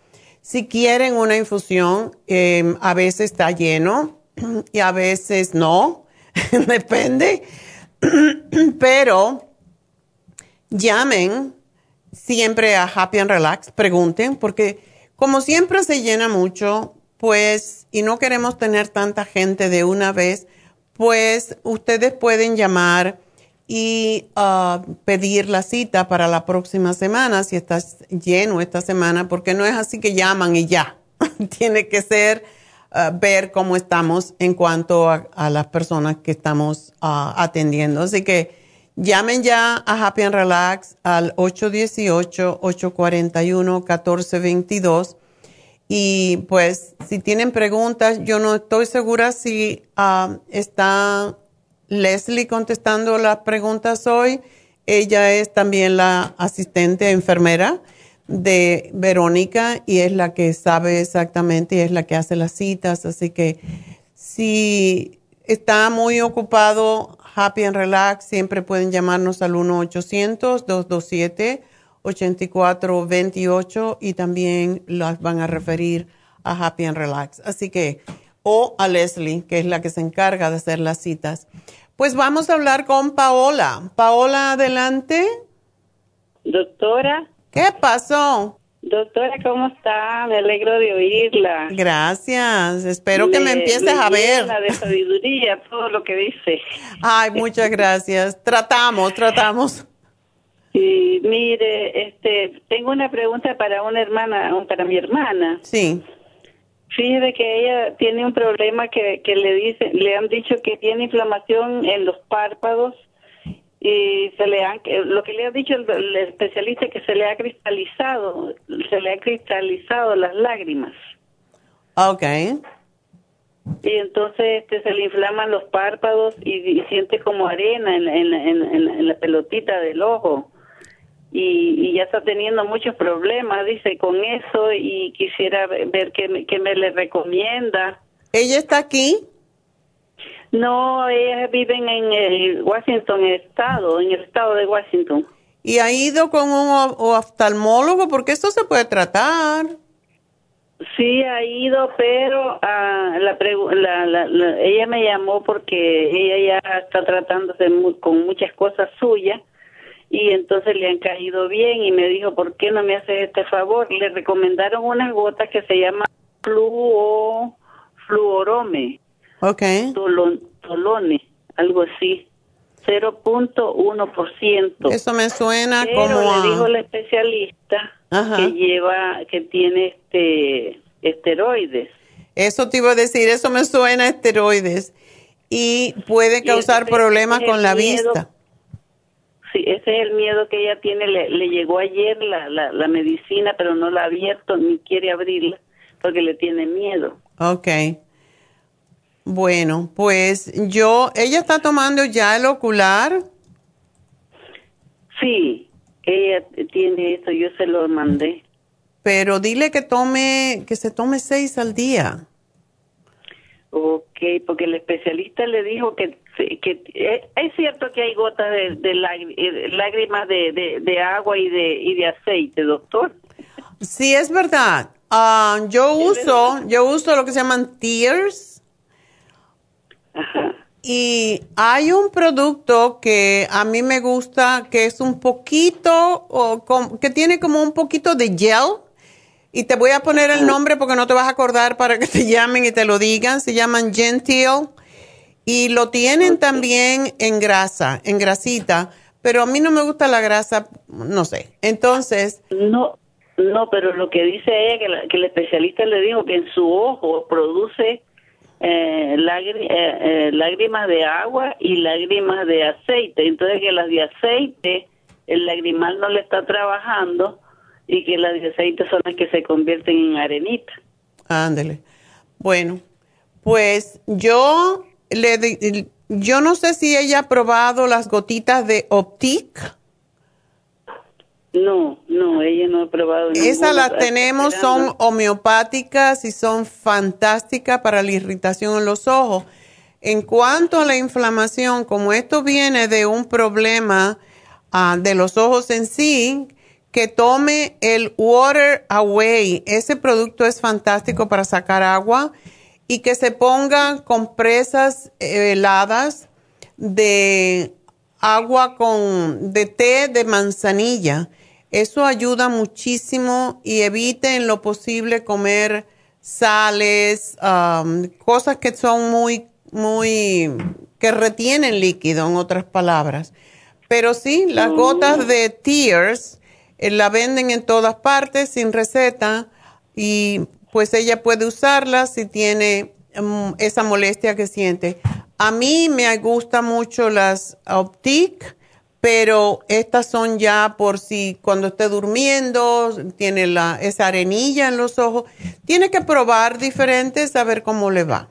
si quieren una infusión. Em, a veces está lleno y a veces no, depende, pero llamen siempre a Happy and Relax, pregunten, porque como siempre se llena mucho, pues, y no queremos tener tanta gente de una vez, pues ustedes pueden llamar y ah, pedir la cita para la próxima semana, si estás lleno esta semana, porque no es así que llaman y ya. Tiene que ser ah, ver cómo estamos en cuanto a, las personas que estamos ah, atendiendo. Así que llamen ya a Happy and Relax al 818-841-1422 y pues si tienen preguntas, yo no estoy segura si ah, está Leslie contestando las preguntas hoy. Ella es también la asistente enfermera de Verónica y es la que sabe exactamente y es la que hace las citas. Así que si está muy ocupado, Happy and Relax, siempre pueden llamarnos al 1-800-227. 8428 y también las van a referir a Happy and Relax. Así que, o a Leslie, que es la que se encarga de hacer las citas. Pues vamos a hablar con Paola. Paola, adelante. Doctora. ¿Qué pasó? Doctora, ¿cómo está? Me alegro de oírla. Gracias. Espero que me empieces a ver. La de sabiduría, todo lo que dice. Ay, muchas gracias. Tratamos, tratamos. Y mire, este, tengo una pregunta para una hermana, para mi hermana. Sí. Fíjese que ella tiene un problema que, que le dice, le han dicho que tiene inflamación en los párpados y se le han, lo que le ha dicho el, especialista es que se le ha cristalizado, se le ha cristalizado las lágrimas. Okay. Y entonces este, se le inflaman los párpados y, siente como arena en, en, en, la pelotita del ojo. Y, y, ya está teniendo muchos problemas, dice, con eso y quisiera ver qué, qué me le recomienda. ¿Ella está aquí? No, ellas viven en el Washington estado, en el estado de Washington. ¿Y ha ido con un oftalmólogo? Porque esto se puede tratar. Sí, ha ido, pero ah, la, ella me llamó porque ella ya está tratándose con muchas cosas suyas y entonces le han caído bien y me dijo, ¿por qué no me haces este favor? Le recomendaron unas gotas que se llaman fluo, fluorome Ok. tolone, algo así. 0.1%. Eso me suena como le dijo el especialista que lleva, que tiene este esteroides. Eso te iba a decir, eso me suena a esteroides y puede causar problemas con la vista. Sí, ese es el miedo que ella tiene. Le, le llegó ayer la, la, la, medicina, pero no la ha abierto ni quiere abrirla porque le tiene miedo. Okay. Bueno, pues yo, ella está tomando ya el ocular. Sí, ella tiene eso, yo se lo mandé. Pero dile que tome, que se tome seis al día. Ok, porque el especialista le dijo que, que eh, es cierto que hay gotas de, de eh, lágrimas de, de, agua y de, y de aceite, doctor. Sí, es verdad. Ah, yo uso, yo uso lo que se llaman tears y hay un producto que a mí me gusta que es un poquito, o que tiene como un poquito de gel. Y te voy a poner el nombre porque no te vas a acordar para que te llamen y te lo digan. Se llaman Gentil. Y lo tienen también en grasa, en grasita. Pero a mí no me gusta la grasa, no sé. Entonces. No, no, pero lo que dice ella, que, que el especialista le dijo que en su ojo produce eh, eh, eh, lágrimas de agua y lágrimas de aceite. Entonces que las de aceite, el lagrimal no le está trabajando y que las de aceite son las que se convierten en arenita. Ándele. Bueno, pues yo le yo no sé si ella ha probado las gotitas de Optic. No, no, ella no ha probado. Esas las tenemos, son homeopáticas y son fantásticas para la irritación en los ojos. En cuanto a la inflamación, como esto viene de un problema ah, de los ojos en sí, que tome el Water Away. Ese producto es fantástico para sacar agua y que se pongan compresas eh, heladas de agua con de té de manzanilla eso ayuda muchísimo y evite en lo posible comer sales, um, cosas que son muy, muy, que retienen líquido, en otras palabras. Pero sí, las mm. gotas de Tears eh, la venden en todas partes sin receta y pues ella puede usarlas si tiene um, esa molestia que siente. A mí me gusta mucho las Optic pero estas son ya por si cuando esté durmiendo tiene la, esa arenilla en los ojos. Tiene que probar diferentes a ver cómo le va.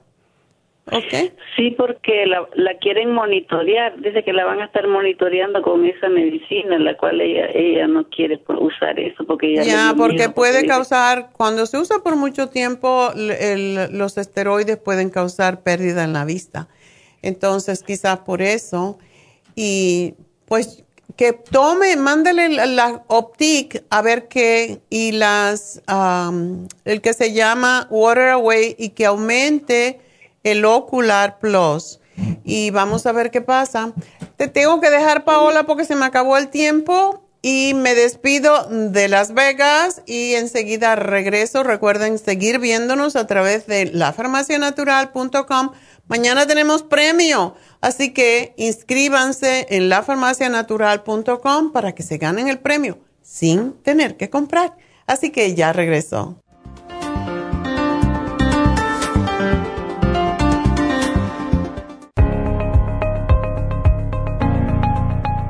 ¿Ok? Sí, porque la, la, quieren monitorear. Dice que la van a estar monitoreando con esa medicina, la cual ella, ella no quiere usar eso porque ella... Ya, porque puede causar, cuando se usa por mucho tiempo, los esteroides pueden causar pérdida en la vista. Entonces, quizás por eso. Y pues que tome, mándale la, Optic a ver qué, y las, el que se llama Water Away y que aumente el Ocular Plus. Y vamos a ver qué pasa. Te tengo que dejar, Paola, porque se me acabó el tiempo Y me despido de Las Vegas y enseguida regreso. Recuerden seguir viéndonos a través de lafarmacianatural.com. Mañana tenemos premio, así que inscríbanse en lafarmacianatural.com para que se ganen el premio sin tener que comprar. Así que ya regresó.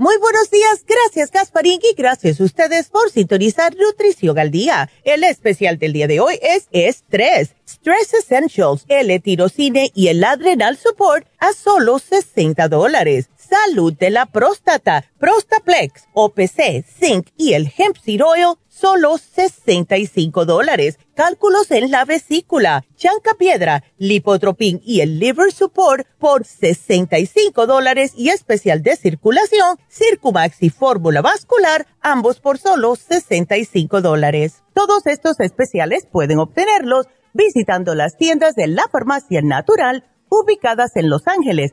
Muy buenos días, gracias Gasparín y gracias a ustedes por sintonizar Nutrición al Día. El especial del día de hoy es Estrés, Stress Essentials, el tirocine y el Adrenal Support a solo 60 dólares salud de la próstata, Prostaplex, OPC, Zinc y el Hemp Seed Oil, solo 65 dólares. Cálculos en la vesícula, Chanca Piedra, Lipotropin y el Liver Support por 65 dólares y especial de circulación, Circumax y Fórmula Vascular, ambos por solo 65 dólares. Todos estos especiales pueden obtenerlos visitando las tiendas de la Farmacia Natural ubicadas en Los Ángeles,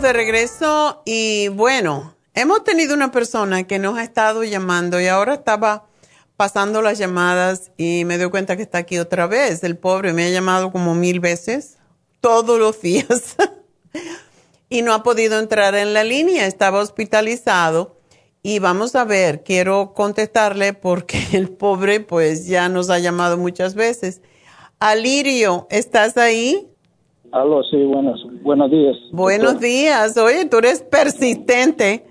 De regreso y bueno, hemos tenido una persona que nos ha estado llamando y ahora estaba pasando las llamadas y me doy cuenta que está aquí otra vez. El pobre me ha llamado como mil veces, todos los días, y no ha podido entrar en la línea, estaba hospitalizado. Y vamos a ver, quiero contestarle porque el pobre pues ya nos ha llamado muchas veces. Alirio, ¿estás ahí? Aló, sí, buenos, buenos días. Buenos días. Oye, tú eres persistente.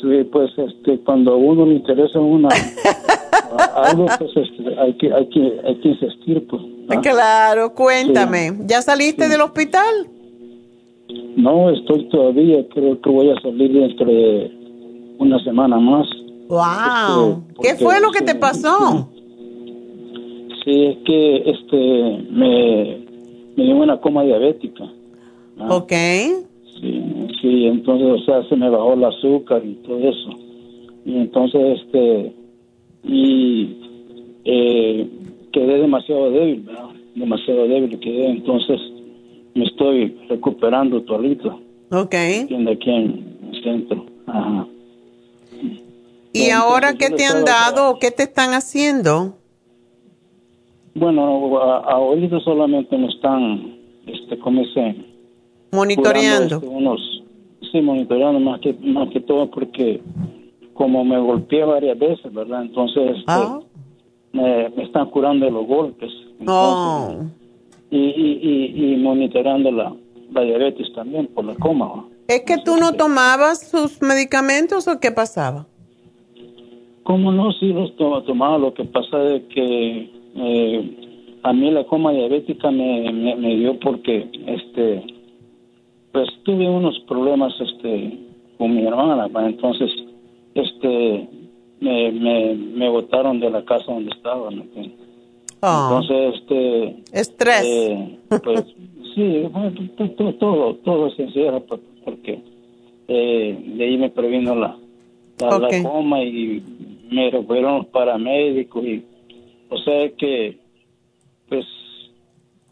Sí, pues este, cuando a uno le interesa una, algo, pues este, hay, que, hay, que, hay que insistir. Pues, Claro, cuéntame. ¿Ya saliste del hospital? No, estoy todavía, creo que voy a salir dentro de una semana más. ¡Wow! Este, ¿Qué fue lo que te pasó? Sí, es que este me, me dio una coma diabética. Ok. Sí, sí, entonces, o sea, se me bajó el azúcar y todo eso. Y entonces, este, y eh, quedé demasiado débil, ¿verdad? Demasiado débil quedé, entonces me estoy recuperando todito. Ok. Aquí en el centro. Ajá. ¿Y ahora qué te han dado o qué te están haciendo? Bueno, ahorita solamente me están, este, ¿cómo se? Monitoreando. Este, unos, sí, monitoreando más que, más que todo porque como me golpeé varias veces, ¿verdad? Entonces este, ah. me, están curando los golpes. oh. y, y, y, monitoreando la, la diabetes también por la coma. ¿Es que tú no tomabas sus medicamentos o qué pasaba? ¿Cómo no? Sí los tomaba. Lo que pasa es que eh, a mí la coma diabética me, me, dio porque, este, pues tuve unos problemas, este, con mi hermana. Entonces, este, me, me, me botaron de la casa donde estaba. Ah. Entonces, este, estrés. Eh, pues sí, todo, todo, todo se encierra porque eh, de ahí me previno la, la, coma y me fueron los paramédicos y o sea que pues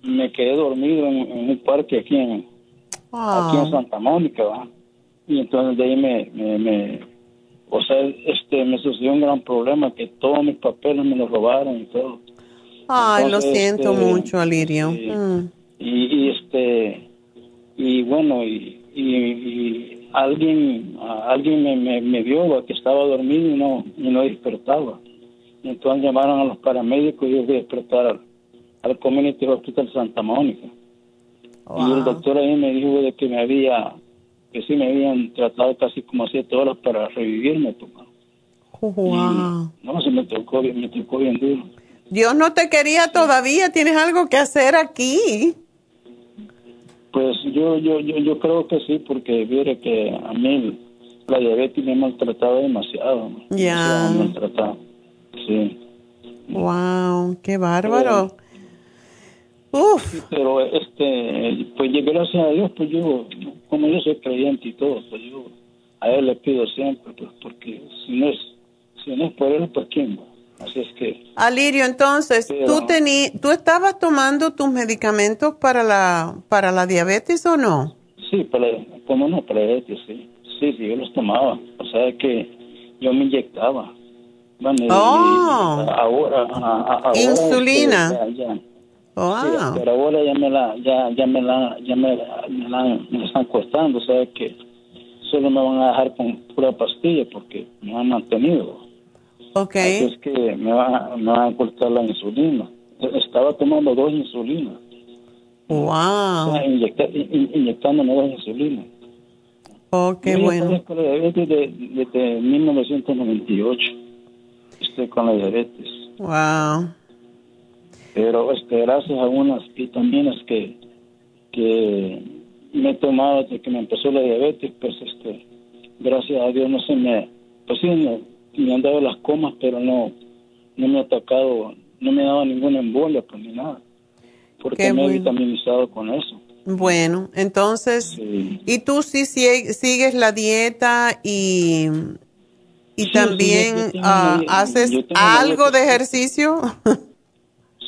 me quedé dormido en, un parque aquí en aquí en. Santa Mónica ¿va? y entonces de ahí me, me, o sea este me sucedió un gran problema que todos mis papeles me los robaron y todo ay lo siento este, mucho Alirio mm. y, y, este y bueno y, y alguien alguien me, me, vio que estaba dormido y no, y no despertaba. Entonces llamaron a los paramédicos y yo fui a despertar al, Community Hospital Santa Mónica. Y el doctor ahí me dijo de que me había, que sí me habían tratado casi como siete horas para revivirme. Wow. no, se me tocó, me tocó bien duro. Dios no te quería todavía, tienes algo que hacer aquí. Pues yo, yo, yo, yo creo que sí, porque mire que a mí la diabetes me ha maltratado demasiado. Ya. maltratado. Sí. Wow, qué bárbaro. Uf. pero este, pues gracias a Dios, pues yo, como yo soy creyente y todo, pues yo a él le pido siempre, pues porque si no es, si no es por él, pues quién va. Así es que... Alirio, entonces, ¿tú, tení, ¿tú estabas tomando tus medicamentos para la, para la diabetes o no? Sí, para, ¿cómo no? Para la diabetes, sí. Sí, sí, yo los tomaba. O sea que yo me inyectaba. Oh. ahora, ahora, Insulina. Oh, pero ahora ya me la, ya, ya me la, ya me, la, me están costando, o sea que solo me van a dejar con pura pastilla porque me han mantenido. Ok. es que me van, me a cortar la insulina. Estaba tomando dos insulinas. Wow. inyectándome dos insulinas. Oh, qué bueno. La diabetes desde, 1998. Estoy con la diabetes. Wow. Pero este, gracias a unas vitaminas que, que me he tomado desde que me empezó la diabetes, pues este, gracias a Dios no se me, pues sí, me han dado las comas, pero no, no me ha atacado, no me ha dado ninguna embolia, pues ni nada. Porque me he vitaminizado con eso. Bueno, entonces, ¿y tú sí sigues la dieta y, y también ah, haces algo de ejercicio?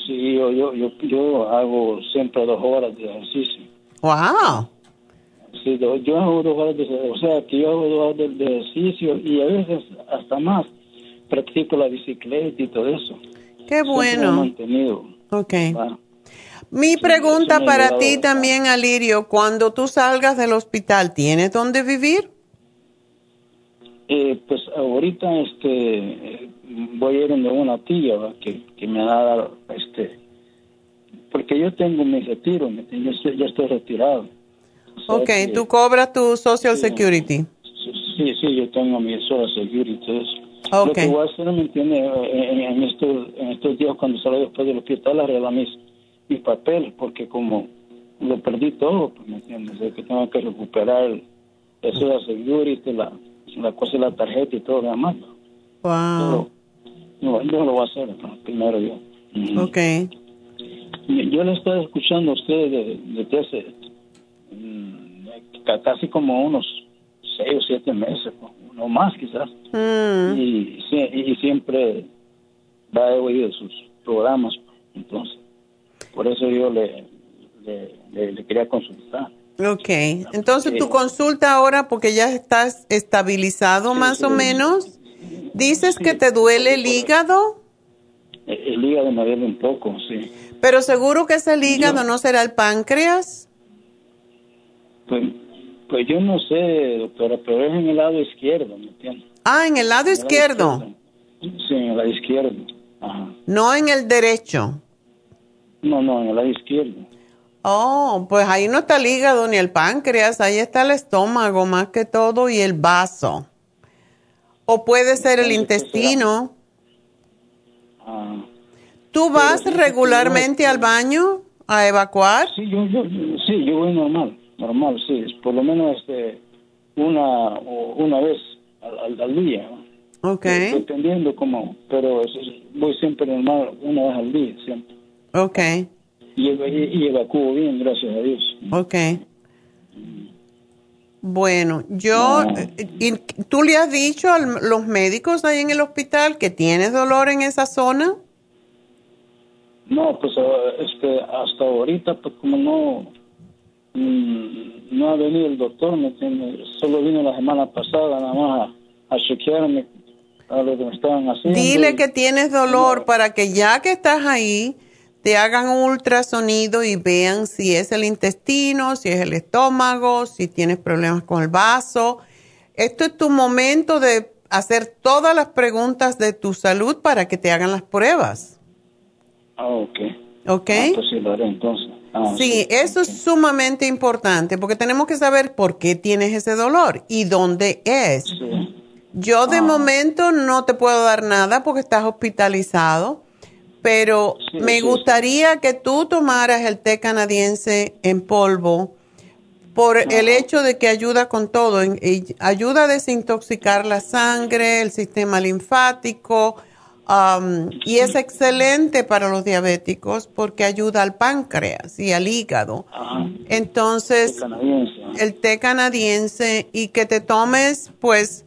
sí, yo, yo, yo, yo hago siempre dos horas de ejercicio. ¡Wow! Sí, yo hago dos horas de o sea, que yo hago dos horas de, ejercicio y a veces hasta más. Practico la bicicleta y todo eso. Qué bueno. mantenido. Ok. Mi pregunta para ti también, Alirio, cuando tú salgas del hospital, ¿tienes dónde vivir? Eh, pues ahorita este voy a ir donde una tía que, que me ha dado este porque yo tengo mi retiro, yo estoy, yo estoy retirado ok, tú cobras tu Social Security. Sí, sí, yo tengo mi Social Security. Okay. Lo que voy a hacer, ¿me entiende? En, estos, en estos días, cuando salgo después del hospital, arreglar mis, mis papeles, porque como lo perdí todo, pues, ¿me entiendes? que tengo que recuperar de la security, la, la cosa de la tarjeta y todo lo demás. Wow. no, yo lo voy a hacer primero yo. Ok. Yo le estoy escuchando a usted desde hace mm, casi como unos seis o siete meses, no más quizás. Mm. Y, y, siempre va a oído sus programas, entonces, por eso yo le, le, quería consultar. Ok, entonces tu consulta ahora, porque ya estás estabilizado más o menos, dices que te duele el hígado. El, hígado me duele un poco, sí. Pero seguro que ese hígado no será el páncreas. Pues, pues yo no sé, doctora, pero es en el lado izquierdo, ¿me entiendes? Ah, en el lado, izquierdo. Sí, en el lado izquierdo. Ajá. No en el derecho. No, no, en el lado izquierdo. Oh, pues ahí no está el hígado ni el páncreas, ahí está el estómago más que todo y el vaso. O puede ser el intestino. ¿Tú vas regularmente al baño a evacuar? Sí, yo, yo, sí, yo voy normal, normal, sí, por lo menos este, una, una vez al, al, día. Ok. Dependiendo cómo, pero voy siempre normal, una vez al día, siempre. Ok. Y, y, bien, gracias a Dios. Ok. Bueno, yo, y, ¿tú le has dicho a los médicos ahí en el hospital que tienes dolor en esa zona? No, pues este, hasta ahorita, pues como no, mm, no ha venido el doctor, ¿me Solo vino la semana pasada nada más a, chequearme a lo que me estaban haciendo. Dile que tienes dolor para que ya que estás ahí, te hagan un ultrasonido y vean si es el intestino, si es el estómago, si tienes problemas con el vaso. Esto es tu momento de hacer todas las preguntas de tu salud para que te hagan las pruebas. Ah, ok. ¿Ok? Ah, pues sí, lo haré entonces. Ah, sí, eso es sumamente importante porque tenemos que saber por qué tienes ese dolor y dónde es. Yo de ah. momento no te puedo dar nada porque estás hospitalizado pero me gustaría que tú tomaras el té canadiense en polvo por el hecho de que ayuda con todo, ayuda a desintoxicar la sangre, el sistema linfático, um, y es excelente para los diabéticos porque ayuda al páncreas y al hígado. Entonces, el té canadiense y que te tomes, pues,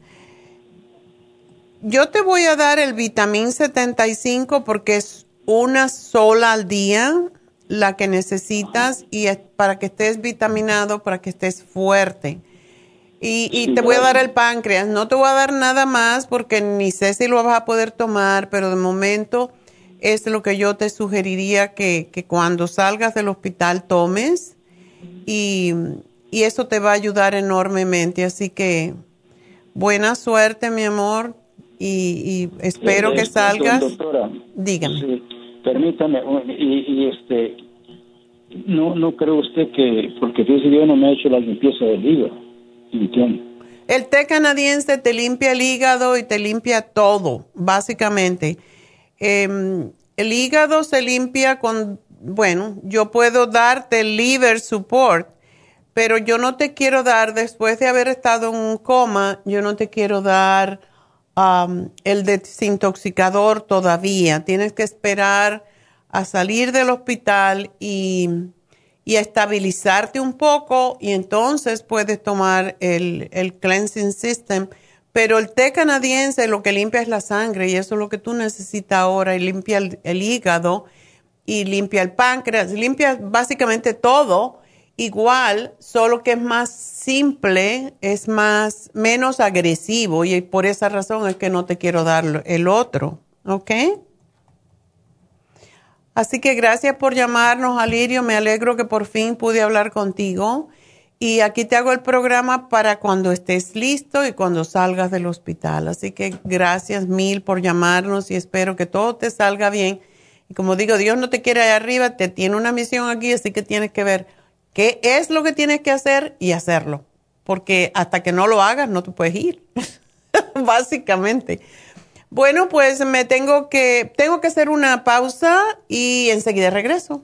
yo te voy a dar el vitamín 75 porque es una sola al día, la que necesitas, y es para que estés vitaminado, para que estés fuerte. Y, te voy a dar el páncreas. No te voy a dar nada más porque ni sé si lo vas a poder tomar, pero de momento es lo que yo te sugeriría que, cuando salgas del hospital tomes. Y, y, eso te va a ayudar enormemente. Así que buena suerte, mi amor. Y, espero que salgas. Dígame permítame, y, este, no, no creo usted que, porque dice yo no me he hecho la limpieza del hígado, ¿entiende? El té canadiense te limpia el hígado y te limpia todo, básicamente. Em, el hígado se limpia con, bueno, yo puedo darte liver support, pero yo no te quiero dar, después de haber estado en un coma, yo no te quiero dar el desintoxicador todavía. Tienes que esperar a salir del hospital y, y estabilizarte un poco y entonces puedes tomar el, el cleansing system. Pero el té canadiense lo que limpia es la sangre y eso es lo que tú necesitas ahora y limpia el hígado y limpia el páncreas, limpia básicamente todo igual, solo que es más simple, es más, menos agresivo y por esa razón es que no te quiero dar el otro, ¿ok? Así que gracias por llamarnos, Alirio, me alegro que por fin pude hablar contigo y aquí te hago el programa para cuando estés listo y cuando salgas del hospital. Así que gracias mil por llamarnos y espero que todo te salga bien. Y como digo, Dios no te quiere ahí arriba, te tiene una misión aquí, así que tienes que ver qué es lo que tienes que hacer y hacerlo. Porque hasta que no lo hagas no te puedes ir, básicamente. Bueno, pues me tengo que, tengo que hacer una pausa y enseguida regreso.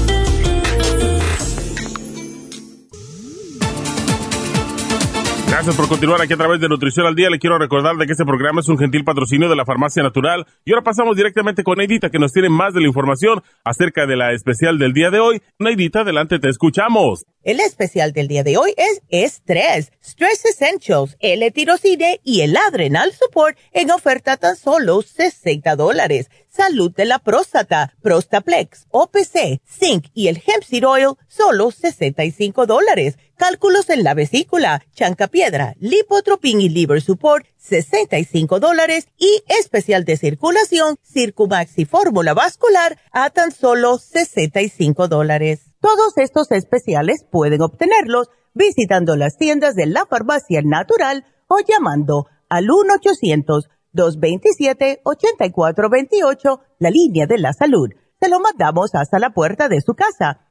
Gracias por continuar aquí a través de Nutrición al Día. Le quiero recordar de que este programa es un gentil patrocinio de la Farmacia Natural. Y ahora pasamos directamente con Neidita, que nos tiene más de la información acerca de la especial del día de hoy. Neidita, adelante, te escuchamos. El especial del día de hoy es estrés, Stress Essentials, L-Tirocine y el Adrenal Support en oferta tan solo 60 dólares. Salud de la próstata, Prostaplex, OPC, Zinc y el Hemp Seed Oil, solo 65 dólares. Cálculos en la vesícula, Chancapiedra, Lipotropin y Liver Support, 65 dólares. Y especial de circulación, Circumax y Fórmula Vascular, a tan solo 65 dólares. Todos estos especiales pueden obtenerlos visitando las tiendas de la farmacia natural o llamando al 1 800 227-8428, la línea de la salud. Se lo mandamos hasta la puerta de su casa.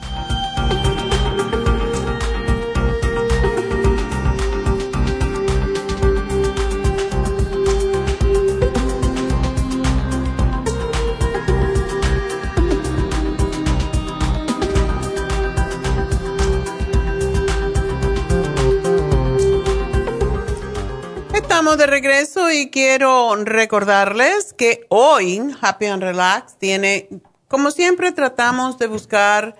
De regreso y quiero recordarles que hoy Happy and Relax tiene, como siempre, tratamos de buscar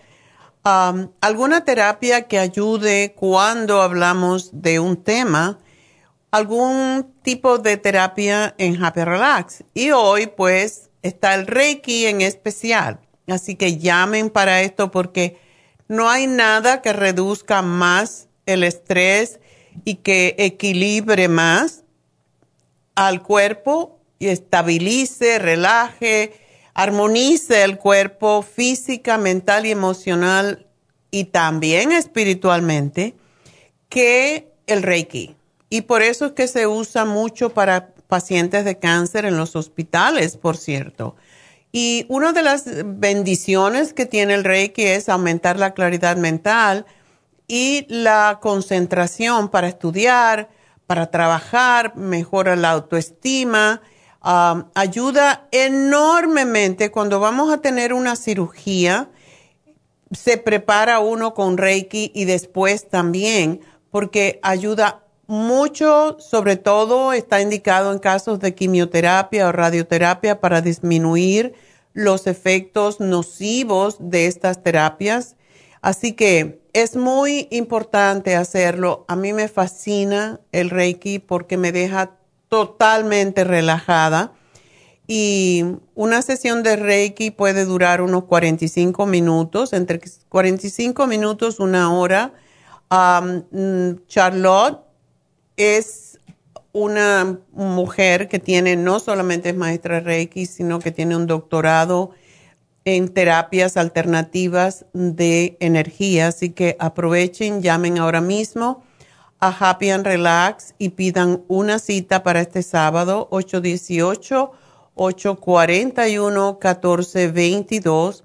um, alguna terapia que ayude cuando hablamos de un tema, algún tipo de terapia en Happy Relax. Y hoy, pues, está el Reiki en especial. Así que llamen para esto porque no hay nada que reduzca más el estrés y que equilibre más al cuerpo y estabilice, relaje, armonice el cuerpo física, mental y emocional y también espiritualmente que el Reiki. Y por eso es que se usa mucho para pacientes de cáncer en los hospitales, por cierto. Y una de las bendiciones que tiene el Reiki es aumentar la claridad mental y la concentración para estudiar, para trabajar, mejora la autoestima, ayuda enormemente cuando vamos a tener una cirugía. Se prepara uno con Reiki y después también, porque ayuda mucho, sobre todo está indicado en casos de quimioterapia o radioterapia para disminuir los efectos nocivos de estas terapias. Así que es muy importante hacerlo. A mí me fascina el Reiki porque me deja totalmente relajada. Y una sesión de Reiki puede durar unos 45 minutos, entre 45 minutos, una hora. Mm, Charlotte es una mujer que tiene, no solamente es maestra Reiki, sino que tiene un doctorado en terapias alternativas de energía. Así que aprovechen, llamen ahora mismo a Happy and Relax y pidan una cita para este sábado 818-841-1422.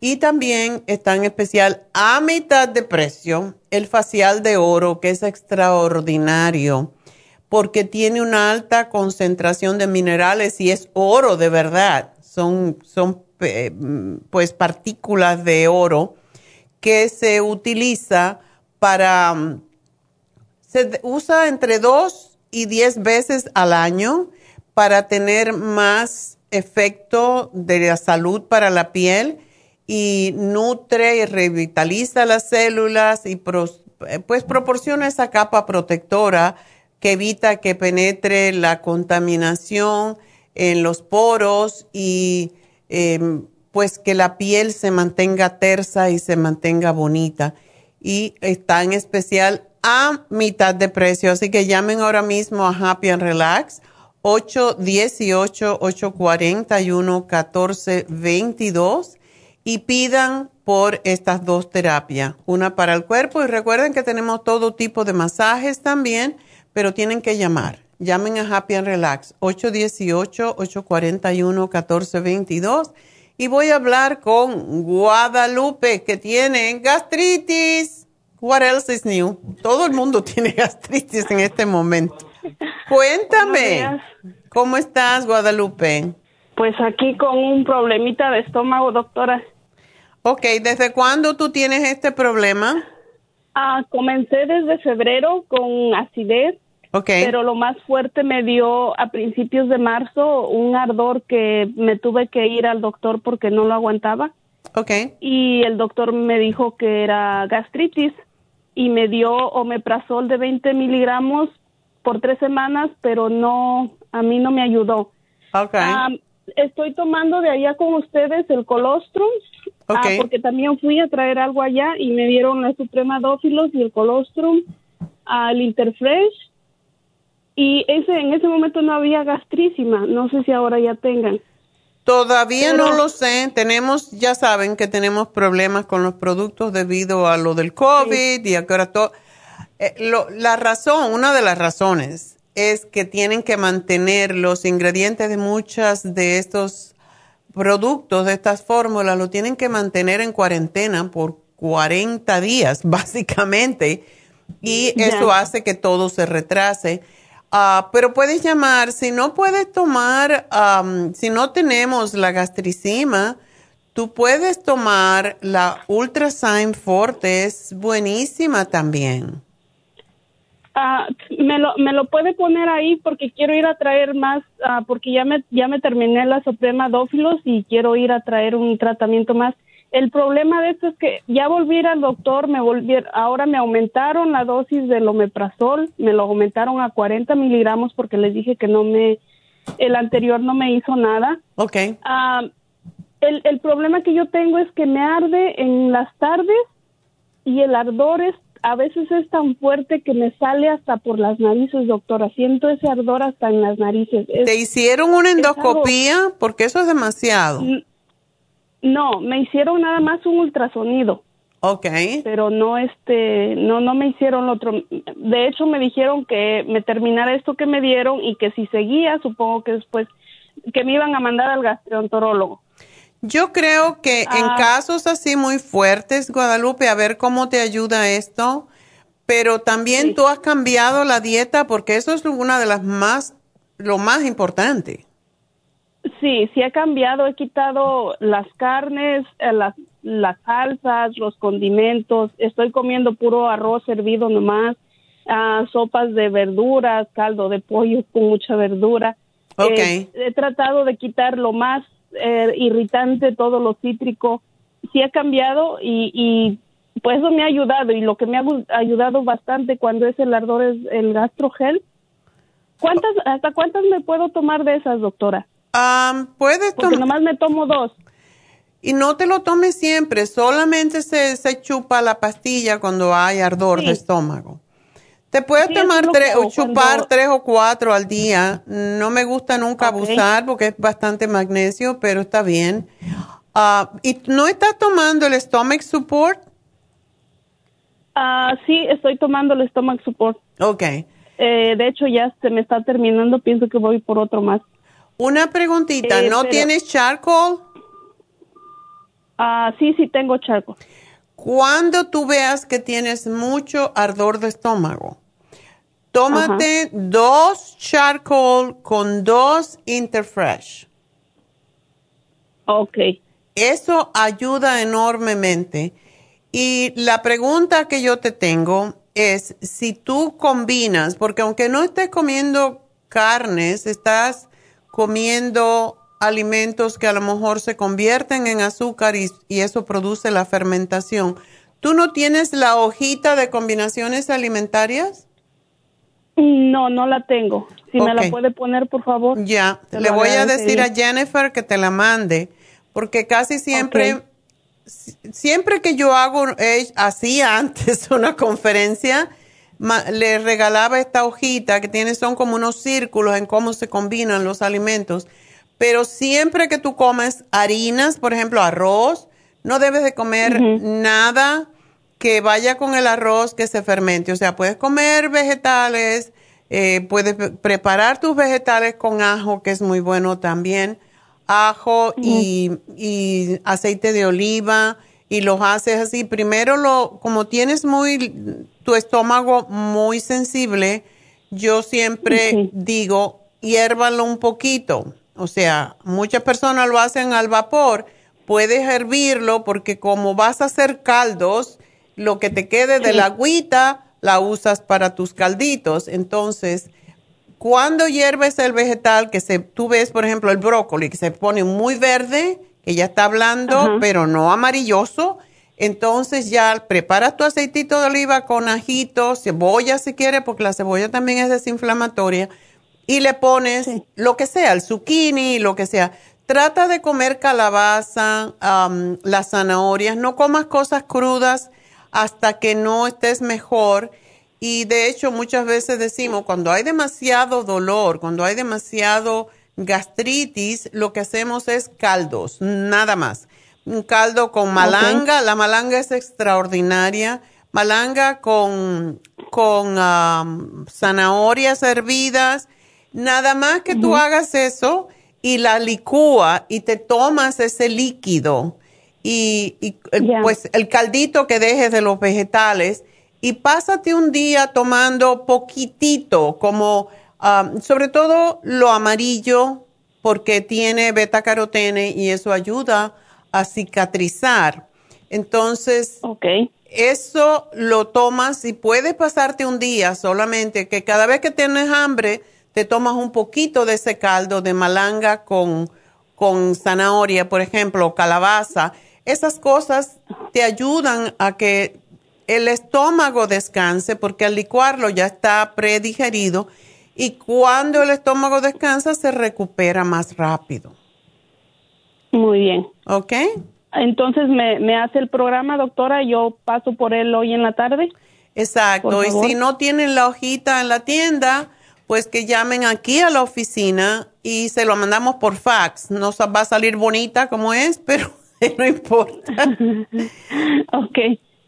Y también está en especial a mitad de precio el facial de oro, que es extraordinario porque tiene una alta concentración de minerales y es oro de verdad. Son, son pues partículas de oro que se utiliza para, se usa entre dos y diez veces al año para tener más efecto de la salud para la piel y nutre y revitaliza las células y pues proporciona esa capa protectora que evita que penetre la contaminación en los poros y em, pues que la piel se mantenga tersa y se mantenga bonita. Y está en especial a mitad de precio, así que llamen ahora mismo a Happy and Relax 818-841-1422 y pidan por estas dos terapias, una para el cuerpo y recuerden que tenemos todo tipo de masajes también, pero tienen que llamar. Llamen a Happy and Relax 818-841-1422 y voy a hablar con Guadalupe que tiene gastritis. What else is new? Todo el mundo tiene gastritis en este momento. Cuéntame, ¿cómo estás, Guadalupe? Pues aquí con un problemita de estómago, doctora. Ok, ¿desde cuándo tú tienes este problema? Ah, comencé desde febrero con acidez. Okay. Pero lo más fuerte me dio a principios de marzo un ardor que me tuve que ir al doctor porque no lo aguantaba. Okay. Y el doctor me dijo que era gastritis y me dio omeprazol de 20 miligramos por tres semanas, pero no, a mí no me ayudó. Okay. estoy tomando de allá con ustedes el colostrum, ah, porque también fui a traer algo allá y me dieron la Suprema Dófilos y el colostrum, al Interfresh, y ese en ese momento no había gastrísima, no sé si ahora ya tengan. Todavía no lo sé, tenemos, ya saben que tenemos problemas con los productos debido a lo del COVID y ahora todo eh, la razón, una de las razones es que tienen que mantener los ingredientes de muchas de estos productos, de estas fórmulas, lo tienen que mantener en cuarentena por 40 días, básicamente, y eso hace que todo se retrase. Ah, pero puedes llamar, si no puedes tomar, si no tenemos la gastricima, tú puedes tomar la Ultrasign Forte, es buenísima también. Ah, me, lo, me lo puede poner ahí porque quiero ir a traer más, ah, porque ya me, ya me terminé la Suprema Dófilos y quiero ir a traer un tratamiento más. El problema de esto es que ya volví al doctor, me volví, ahora me aumentaron la dosis del omeprazol, me lo aumentaron a 40 miligramos porque les dije que no me, el anterior no me hizo nada. Ok. Ah, el, el problema que yo tengo es que me arde en las tardes y el ardor es a veces es tan fuerte que me sale hasta por las narices, doctora. Siento ese ardor hasta en las narices. ¿Te hicieron una endoscopía? Porque eso es demasiado. No, me hicieron nada más un ultrasonido. Ok. Pero no, este, no, no me hicieron otro. De hecho, me dijeron que me terminara esto que me dieron y que si seguía, supongo que después, que me iban a mandar al gastroenterólogo. Yo creo que en ah. casos así muy fuertes, Guadalupe, a ver cómo te ayuda esto, pero también tú has cambiado la dieta porque eso es una de las más, lo más importante. Sí, sí he cambiado, he quitado las carnes, eh, las, las salsas, los condimentos, estoy comiendo puro arroz servido nomás, uh, sopas de verduras, caldo de pollo con mucha verdura. Okay. Eh, he tratado de quitar lo más eh, irritante, todo lo cítrico, sí ha cambiado y, y pues eso me ha ayudado y lo que me ha ayudado bastante cuando es el ardor es el gastrogel. ¿Cuántas, hasta cuántas me puedo tomar de esas, doctora? Um, puedes Porque nomás me tomo dos. Y no te lo tomes siempre, solamente se, se chupa la pastilla cuando hay ardor de estómago. Te puedes tomar tres, o chupar tres o cuatro al día. No me gusta nunca abusar porque es bastante magnesio, pero está bien. Ah, ¿Y no estás tomando el stomach support? Ah, sí, estoy tomando el stomach support. Ok. Eh, de hecho, ya se me está terminando. Pienso que voy por otro más. Una preguntita. Eh, ¿No tienes charcoal? Ah, sí, sí tengo charcoal. Cuando tú veas que tienes mucho ardor de estómago, Tómate dos charcoal con dos Interfresh. Ok. Eso ayuda enormemente. Y la pregunta que yo te tengo es si tú combinas, porque aunque no estés comiendo carnes, estás comiendo alimentos que a lo mejor se convierten en azúcar y, eso produce la fermentación. ¿Tú no tienes la hojita de combinaciones alimentarias? No, no la tengo. Si me la puede poner, por favor. Ya, le voy a decir a Jennifer que te la mande, porque casi siempre, siempre que yo hago, eh, hacía antes una conferencia, le regalaba esta hojita que tiene, son como unos círculos en cómo se combinan los alimentos. Pero siempre que tú comes harinas, por ejemplo, arroz, no debes de comer nada que vaya con el arroz que se fermente. O sea, puedes comer vegetales, eh, puedes preparar tus vegetales con ajo, que es muy bueno también. Ajo y, y, aceite de oliva y los haces así. Primero, lo, como tienes muy tu estómago muy sensible, yo siempre digo, hiérvalo un poquito. O sea, muchas personas lo hacen al vapor. Puedes hervirlo porque como vas a hacer caldos, lo que te quede de la agüita la usas para tus calditos. Entonces, cuando hierves el vegetal, que se, tú ves, por ejemplo, el brócoli, que se pone muy verde, que ya está hablando, pero no amarilloso, entonces ya preparas tu aceitito de oliva con ajito, cebolla si quieres, porque la cebolla también es desinflamatoria, y le pones lo que sea, el zucchini, lo que sea. Trata de comer calabaza, las zanahorias, no comas cosas crudas hasta que no estés mejor. Y de hecho muchas veces decimos, cuando hay demasiado dolor, cuando hay demasiado gastritis, lo que hacemos es caldos, nada más un caldo con malanga. La malanga es extraordinaria. Malanga con, con zanahorias hervidas. Nada más que tú hagas eso y la licúa y te tomas ese líquido y, pues el caldito que dejes de los vegetales y pásate un día tomando poquitito, como sobre todo lo amarillo, porque tiene beta carotene y eso ayuda a cicatrizar. Entonces, eso lo tomas y puede pasarte un día solamente que cada vez que tienes hambre te tomas un poquito de ese caldo de malanga con, con zanahoria, por ejemplo, calabaza. Esas cosas te ayudan a que el estómago descanse porque al licuarlo ya está predigerido y cuando el estómago descansa se recupera más rápido. Muy bien. ¿Ok? Entonces me, me hace el programa, doctora, yo paso por él hoy en la tarde. Exacto, y si no tienen la hojita en la tienda, pues que llamen aquí a la oficina y se lo mandamos por fax. No va a salir bonita como es, pero no importa. ok.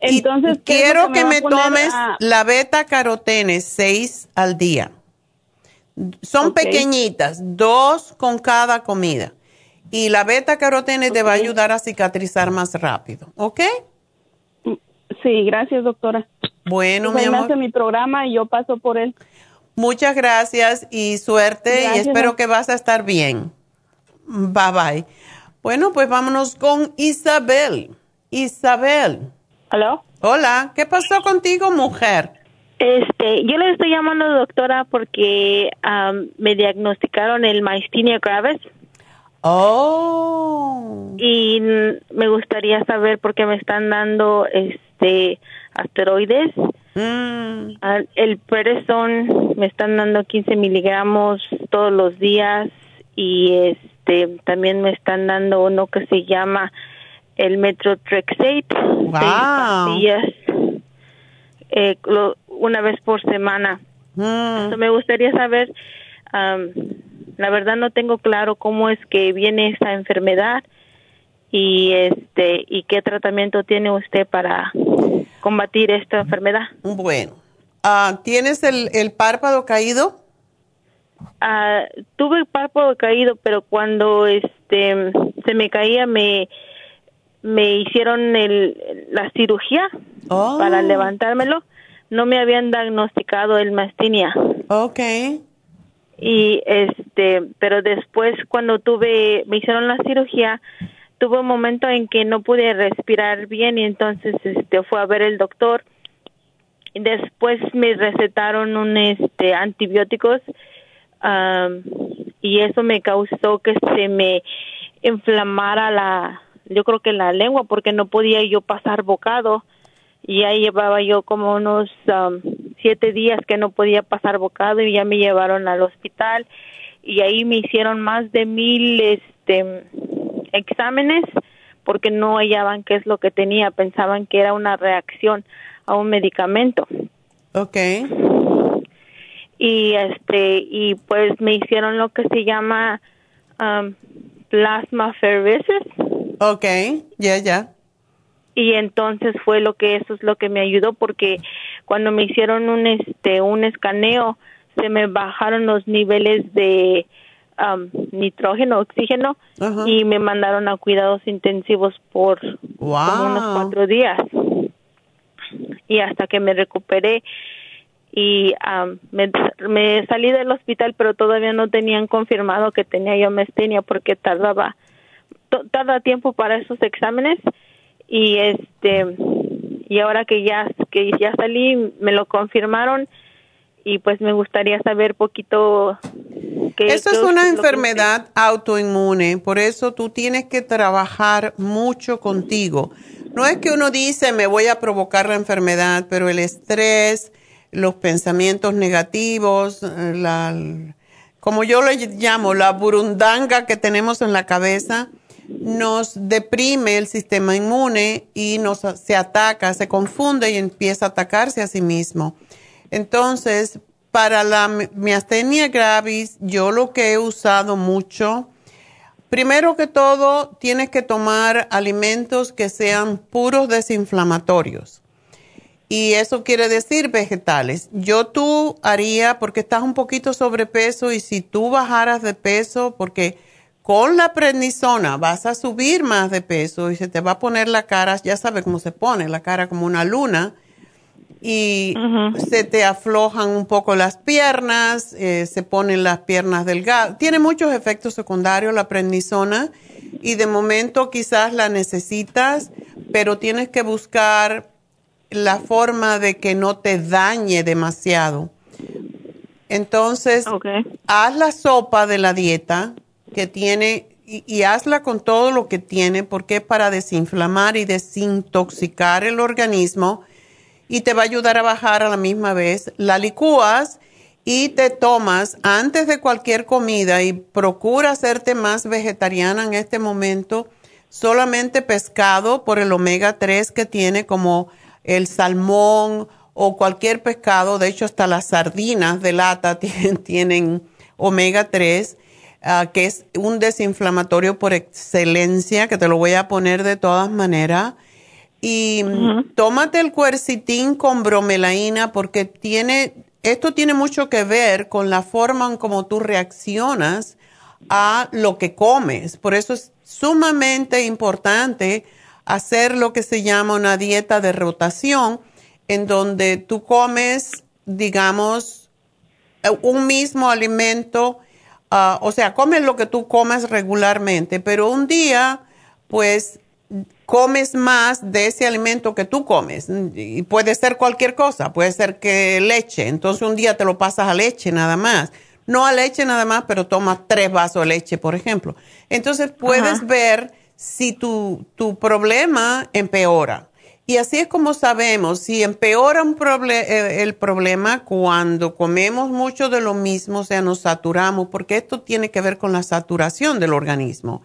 Entonces, quiero que me, tomes la beta carotene 6 al día. Son pequeñitas, dos con cada comida y la beta carotene te va a ayudar a cicatrizar más rápido, ¿ok? Sí, gracias, doctora. Bueno, pues mi amor. mi programa y yo paso por él. Muchas gracias y suerte y espero que vas a estar bien. Bye bye. Bueno, pues vámonos con Isabel. Isabel. ¿Aló? Hola, ¿qué pasó contigo, mujer? Este, yo le estoy llamando doctora porque me diagnosticaron el myasthenia gravis. Oh. Y me gustaría saber por qué me están dando este asteroides. Mm. Ah, el Perezón me están dando 15 miligramos todos los días y este también me están dando uno que se llama el Metrotrexate. Wow. eh, una vez por semana. Mm. me gustaría saber la verdad no tengo claro cómo es que viene esta enfermedad y este y qué tratamiento tiene usted para combatir esta enfermedad. Bueno, ah, ¿tienes el, el, párpado caído? Ah, tuve el párpado caído, pero cuando este se me caía me me hicieron el, la cirugía oh. para levantármelo. No me habían diagnosticado el mastinea. Okay y este pero después cuando tuve me hicieron la cirugía tuve un momento en que no pude respirar bien y entonces este fue a ver el doctor. Y después me recetaron un este antibióticos y eso me causó que se me inflamara la yo creo que la lengua porque no podía yo pasar bocado y ahí llevaba yo como unos siete días que no podía pasar bocado y ya me llevaron al hospital y ahí me hicieron más de mil este exámenes porque no hallaban qué es lo que tenía, pensaban que era una reacción a un medicamento. Okay. Y este y pues me hicieron lo que se llama um, plasma ferveces. Okay, ya ya. Y entonces fue lo que eso es lo que me ayudó porque cuando me hicieron un este un escaneo se me bajaron los niveles de um, nitrógeno, oxígeno y me mandaron a cuidados intensivos por unos cuatro días. Y hasta que me recuperé y um, me, me, salí del hospital, pero todavía no tenían confirmado que tenía yo mestenia porque tardaba tarda tiempo para esos exámenes y este y ahora que ya que ya salí me lo confirmaron y pues me gustaría saber poquito esto es una enfermedad autoinmune, por eso tú tienes que trabajar mucho contigo. No es que uno dice me voy a provocar la enfermedad, pero el estrés, los pensamientos negativos, la, como yo le llamo, la burundanga que tenemos en la cabeza, nos deprime el sistema inmune y nos se ataca, se confunde y empieza a atacarse a sí mismo. Entonces, para la miastenia gravis, yo lo que he usado mucho, primero que todo, tienes que tomar alimentos que sean puros desinflamatorios. Y eso quiere decir vegetales. Yo tú haría, porque estás un poquito sobrepeso y si tú bajaras de peso, porque con la prednisona vas a subir más de peso y se te va a poner la cara, ya sabes cómo se pone, la cara como una luna y se te aflojan un poco las piernas, eh, se ponen las piernas delgadas. Tiene muchos efectos secundarios la prednisona y de momento quizás la necesitas, pero tienes que buscar la forma de que no te dañe demasiado. Entonces, haz la sopa de la dieta que tiene y, hazla con todo lo que tiene porque es para desinflamar y desintoxicar el organismo y te va a ayudar a bajar a la misma vez. La licúas y te tomas antes de cualquier comida y procura hacerte más vegetariana en este momento, solamente pescado por el omega 3 que tiene como el salmón o cualquier pescado, de hecho hasta las sardinas de lata tienen, omega 3, ah, que es un desinflamatorio por excelencia, que te lo voy a poner de todas maneras y tómate el cuercitín con bromelaína porque tiene, esto tiene mucho que ver con la forma en cómo tú reaccionas a lo que comes. Por eso es sumamente importante hacer lo que se llama una dieta de rotación, en donde tú comes, digamos, un mismo alimento, ah, o sea, comes lo que tú comes regularmente, pero un día, pues comes más de ese alimento que tú comes. Y puede ser cualquier cosa, puede ser que leche. Entonces un día te lo pasas a leche nada más. No a leche nada más, pero tomas tres vasos de leche, por ejemplo. Entonces puedes ver si tu, tu problema empeora. Y así es como sabemos, si empeora un eh, el problema cuando comemos mucho de lo mismo, o sea, nos saturamos, porque esto tiene que ver con la saturación del organismo.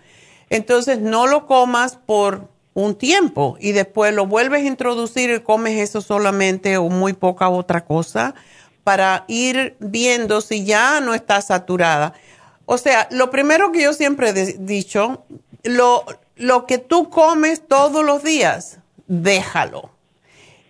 Entonces, no lo comas por un tiempo y después lo vuelves a introducir y comes eso solamente o muy poca otra cosa para ir viendo si ya no está saturada. O sea, lo primero que yo siempre he dicho, lo, lo que tú comes todos los días, déjalo.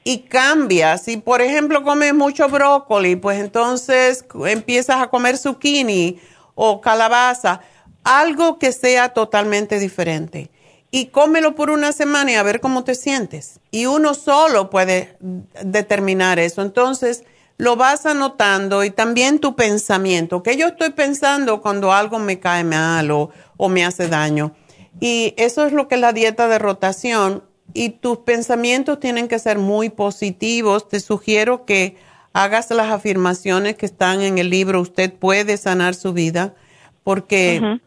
Y cambia. Si, por ejemplo, comes mucho brócoli, pues entonces empiezas a comer zucchini o calabaza algo que sea totalmente diferente. Y cómelo por una semana y a ver cómo te sientes. Y uno solo puede determinar eso. Entonces, lo vas anotando y también tu pensamiento. que yo estoy pensando cuando algo me cae mal o, me hace daño? Y eso es lo que es la dieta de rotación. Y tus pensamientos tienen que ser muy positivos. Te sugiero que hagas las afirmaciones que están en el libro. Usted puede sanar su vida porque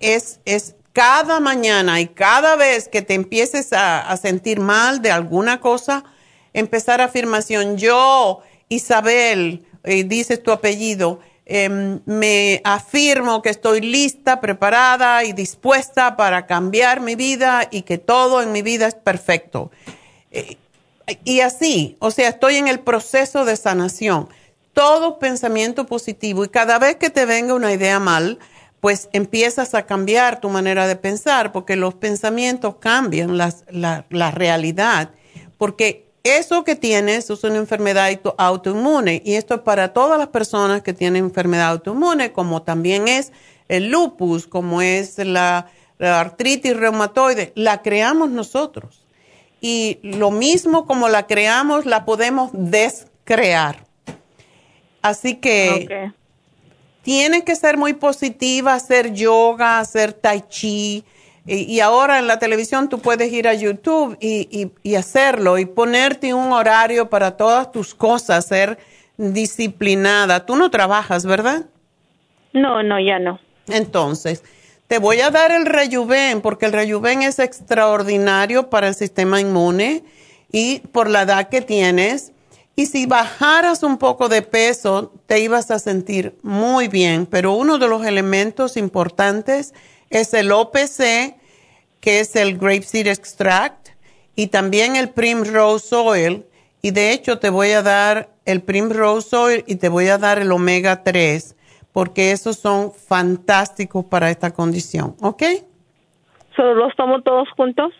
es, es cada mañana y cada vez que te empieces a, sentir mal de alguna cosa, empezar afirmación. Yo, Isabel, eh, dices tu apellido, em, me afirmo que estoy lista, preparada y dispuesta para cambiar mi vida y que todo en mi vida es perfecto. Eh, y así, o sea, estoy en el proceso de sanación. Todo pensamiento positivo y cada vez que te venga una idea mal, pues empiezas a cambiar tu manera de pensar, porque los pensamientos cambian la, realidad, porque eso que tienes es una enfermedad autoinmune y esto es para todas las personas que tienen enfermedad autoinmune, como también es el lupus, como es la, la artritis reumatoide, la creamos nosotros. Y lo mismo como la creamos, la podemos descrear. Así que tiene que ser muy positiva, hacer yoga, hacer tai chi. Y, ahora en la televisión tú puedes ir a YouTube y, y, hacerlo y ponerte un horario para todas tus cosas, ser disciplinada. Tú no trabajas, ¿verdad? No, no, ya no. Entonces, te voy a dar el rejuven porque el rejuven es extraordinario para el sistema inmune y por la edad que tienes y si bajaras un poco de peso, te ibas a sentir muy bien. Pero uno de los elementos importantes es el OPC, que es el Grapeseed Extract, y también el Primrose Oil. Y de hecho te voy a dar el Primrose Oil y te voy a dar el Omega 3, porque esos son fantásticos para esta condición. ¿Ok? ¿Solo los tomo todos juntos?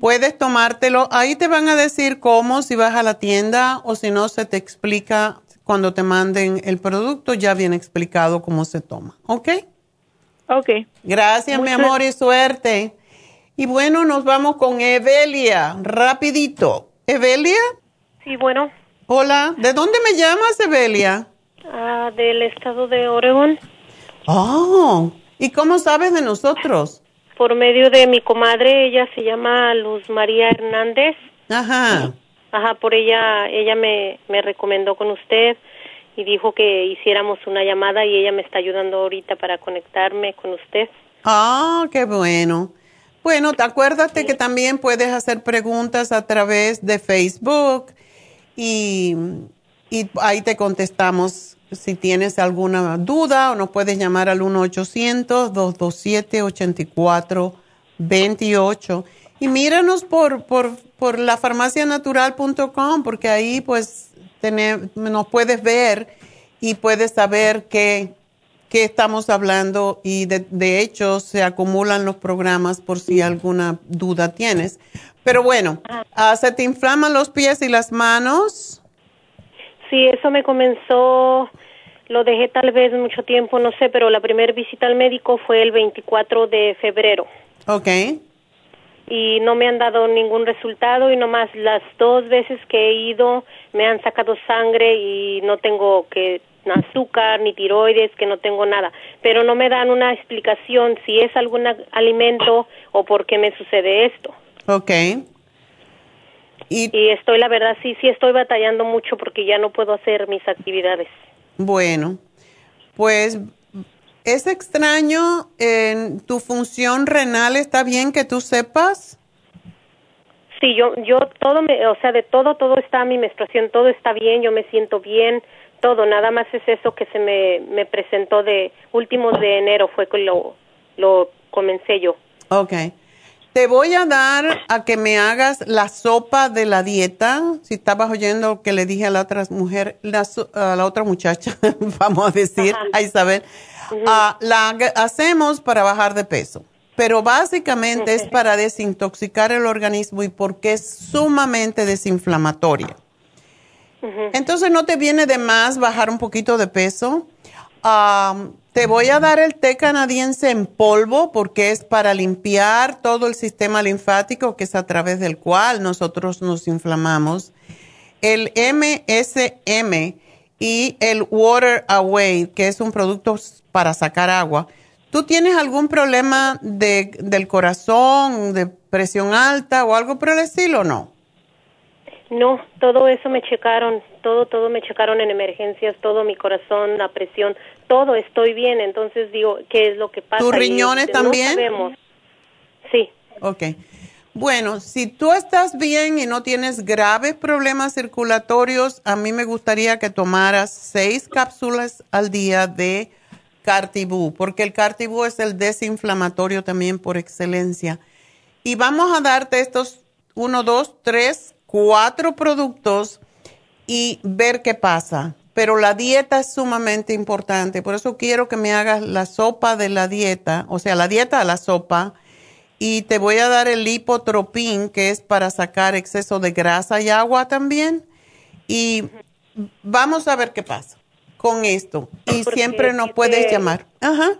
Puedes tomártelo. Ahí te van a decir cómo, si vas a la tienda o si no, se te explica cuando te manden el producto, ya viene explicado cómo se toma. ¿Ok? Ok. Gracias, mi amor, y suerte. Y bueno, nos vamos con Evelia, rapidito. ¿Evelia? Sí, bueno. Hola, ¿de dónde me llamas, Evelia? Ah, del estado de Oregon. Oh, ¿y cómo sabes de nosotros? por medio de mi comadre, ella se llama Luz María Hernández. Ajá. Ajá, por ella, ella me, me recomendó con usted y dijo que hiciéramos una llamada y ella me está ayudando ahorita para conectarme con usted. Ah, qué bueno. Bueno, te acuérdate que también puedes hacer preguntas a través de Facebook y, y ahí te contestamos si tienes alguna duda o nos puedes llamar al 1-800-227-8428. Y míranos por, por, por la farmacianatural.com porque ahí pues nos puedes ver y puedes saber qué, qué estamos hablando y de, de hecho se acumulan los programas por si alguna duda tienes. Pero bueno, ah, ¿se te inflaman los pies y las manos? Sí, eso me comenzó lo dejé tal vez mucho tiempo, no sé, pero la primera visita al médico fue el 24 de febrero. Ok. Y no me han dado ningún resultado y nomás las dos veces que he ido me han sacado sangre y no tengo que azúcar ni tiroides, que no tengo nada, pero no me dan una explicación si es algún alimento o por qué me sucede esto. Ok. Y, y estoy, la verdad, sí, sí estoy batallando mucho porque ya no puedo hacer mis actividades. Bueno, pues es extraño, en tu función renal está bien que tú sepas. Sí, yo, yo todo, me, o sea, de todo, todo está mi menstruación, todo está bien, yo me siento bien, todo, nada más es eso que se me, me presentó de últimos de enero, fue que lo, lo comencé yo. Okay. Te voy a dar a que me hagas la sopa de la dieta. Si estabas oyendo lo que le dije a la otra mujer, la, a la otra muchacha, vamos a decir, a Isabel, ah, la hacemos para bajar de peso. Pero básicamente es para desintoxicar el organismo y porque es sumamente desinflamatoria. Entonces no te viene de más bajar un poquito de peso. Te voy a dar el té canadiense en polvo porque es para limpiar todo el sistema linfático que es a través del cual nosotros nos inflamamos. El MSM y el Water Away, que es un producto para sacar agua. ¿Tú tienes algún problema de, del corazón, de presión alta o algo por el estilo o no? No, todo eso me checaron, todo, todo me checaron en emergencias, todo mi corazón, la presión, todo estoy bien. Entonces digo, ¿qué es lo que pasa? ¿Tus riñones también? No sabemos. Sí. Ok. Bueno, si tú estás bien y no tienes graves problemas circulatorios, a mí me gustaría que tomaras seis cápsulas al día de Cartibú, porque el Cartibú es el desinflamatorio también por excelencia. Y vamos a darte estos uno, dos, tres, cuatro productos y ver qué pasa. Pero la dieta es sumamente importante, por eso quiero que me hagas la sopa de la dieta, o sea, la dieta a la sopa, y te voy a dar el lipotropín, que es para sacar exceso de grasa y agua también, y vamos a ver qué pasa con esto y siempre nos puedes llamar. Ajá.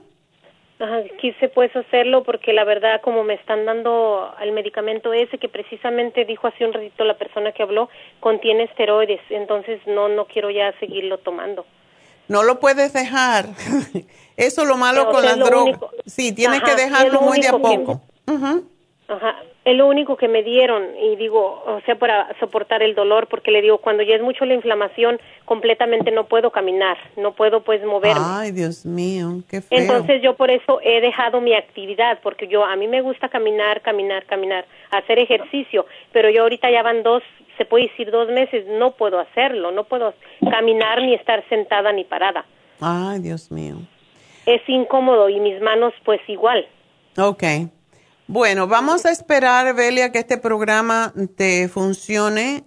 Ajá, quise pues hacerlo porque la verdad como me están dando el medicamento ese que precisamente dijo hace un ratito la persona que habló contiene esteroides, entonces no no quiero ya seguirlo tomando. No lo puedes dejar. Eso es lo malo con las drogas. Sí, tienes que dejarlo muy de a poco. Ajá, es lo único que me dieron y digo, o sea, para soportar el dolor, porque le digo, cuando ya es mucho la inflamación, completamente no puedo caminar, no puedo pues moverme. Ay, Dios mío, qué feo. Entonces yo por eso he dejado mi actividad, porque yo a mí me gusta caminar, caminar, caminar, hacer ejercicio, pero yo ahorita ya van dos, se puede decir dos meses, no puedo hacerlo, no puedo caminar ni estar sentada ni parada. Ay, Dios mío. Es incómodo y mis manos pues igual. Okay. Bueno, vamos a esperar, Belia, que este programa te funcione.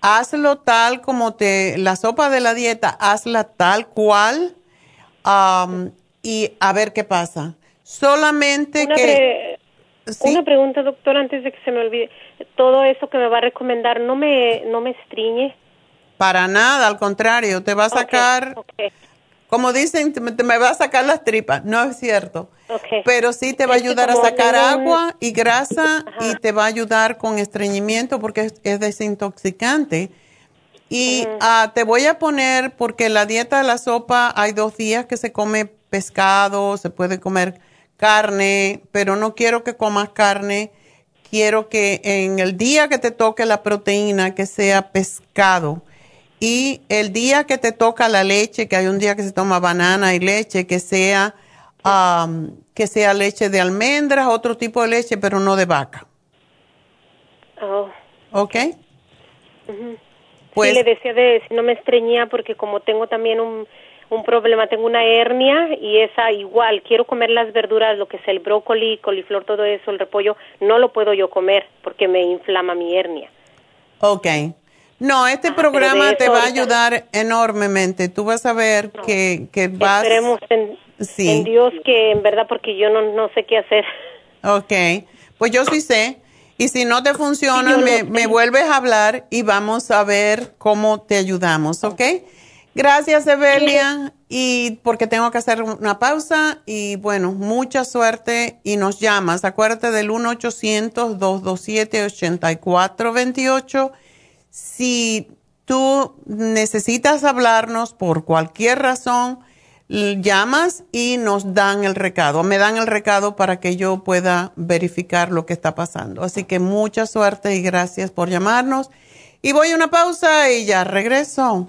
Hazlo tal como te, la sopa de la dieta, hazla tal cual y a ver qué pasa. Solamente que... Una pregunta, doctor, antes de que se me olvide. Todo eso que me va a recomendar, ¿no me, no me estriñe? Para nada, al contrario, te va a sacar... Como dicen, te, me va a sacar las tripas. No es cierto. Pero sí te va a ayudar a sacar agua y grasa y te va a ayudar con estreñimiento porque es, desintoxicante. Y ah, te voy a poner, porque la dieta de la sopa hay dos días que se come pescado, se puede comer carne, pero no quiero que comas carne. Quiero que en el día que te toque la proteína, que sea pescado y el día que te toca la leche, que hay un día que se toma banana y leche, que sea, que sea leche de almendras, otro tipo de leche, pero no de vaca. Oh. ¿Ok? Pues, sí, le decía de si no me estreñía porque como tengo también un, un problema, tengo una hernia y esa igual, quiero comer las verduras, lo que es el brócoli, coliflor, todo eso, el repollo, no lo puedo yo comer porque me inflama mi hernia. Ok. No, este programa te va a ayudar enormemente. Tú vas a ver que, que vas... Esperemos en, Dios que en verdad, porque yo no, no sé qué hacer. Ok, pues yo sí sé. Y si no te funciona, me, me, vuelves a hablar y vamos a ver cómo te ayudamos, ¿ok? Gracias, Evelia. Y porque tengo que hacer una pausa y bueno, mucha suerte y nos llamas. Acuérdate del 1-800-227-8428 si tú necesitas hablarnos por cualquier razón, llamas y nos dan el recado. Me dan el recado para que yo pueda verificar lo que está pasando. Así que mucha suerte y gracias por llamarnos. Y voy a una pausa y ya regreso.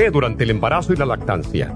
durante el embarazo y la lactancia.